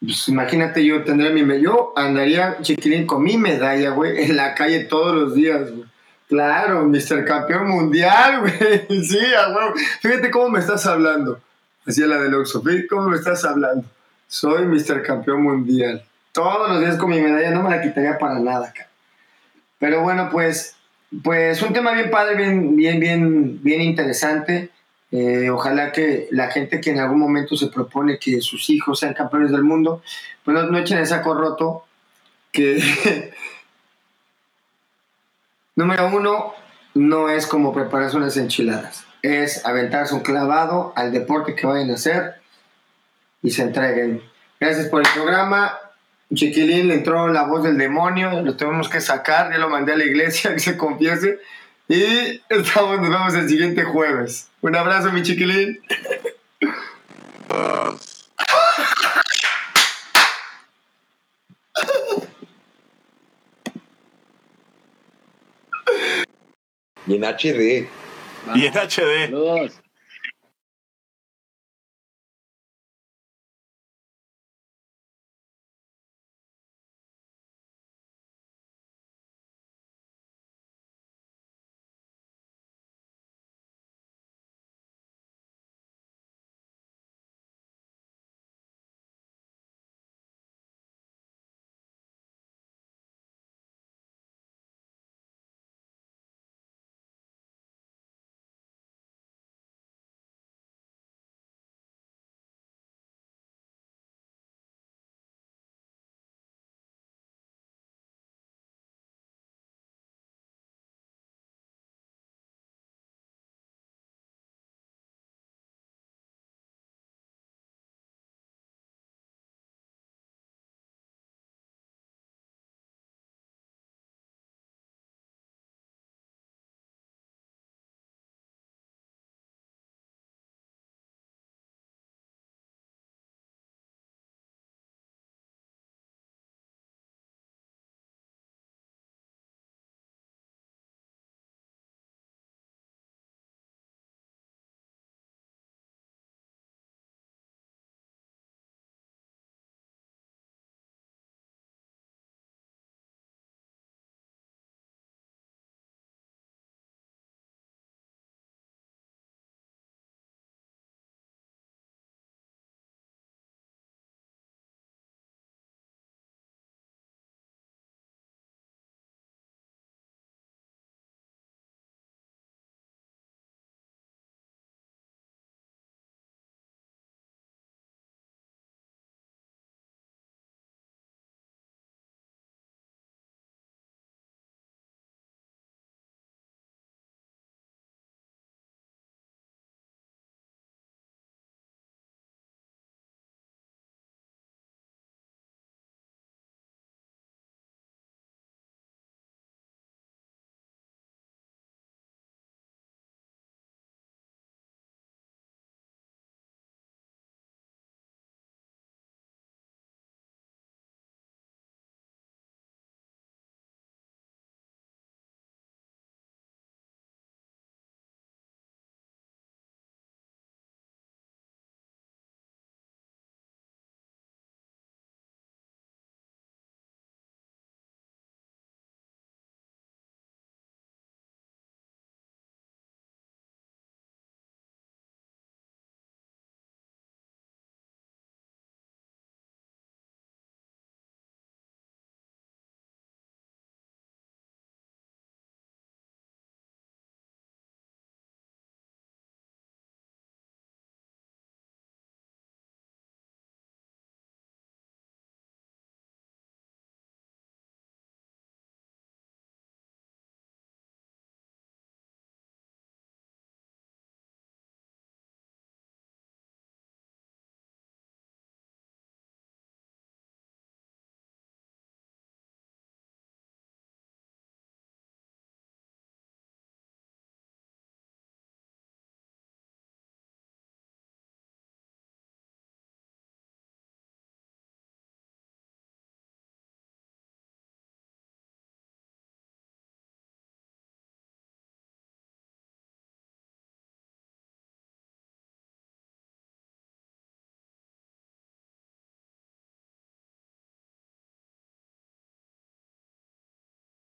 pues imagínate, yo tendría mi yo andaría chiquilín con mi medalla, güey, en la calle todos los días, güey. Claro, Mr. Campeón Mundial, güey. Sí, güey. Fíjate cómo me estás hablando. Decía la de Oxxo, ¿cómo me estás hablando? Soy Mr. Campeón Mundial. Todos los días con mi medalla no me la quitaría para nada, cara. Pero bueno, pues, pues un tema bien padre, bien, bien, bien, bien interesante. Eh, ojalá que la gente que en algún momento se propone que sus hijos sean campeones del mundo, pues no, no echen el saco roto. Que número uno, no es como prepararse unas enchiladas es aventarse un clavado al deporte que vayan a hacer y se entreguen. Gracias por el programa. Chiquilín le entró la voz del demonio, lo tuvimos que sacar, ya lo mandé a la iglesia que se confiese. Y estamos, nos vemos el siguiente jueves. Un abrazo, mi chiquilín. Y en HD. Y en HD. Saludos.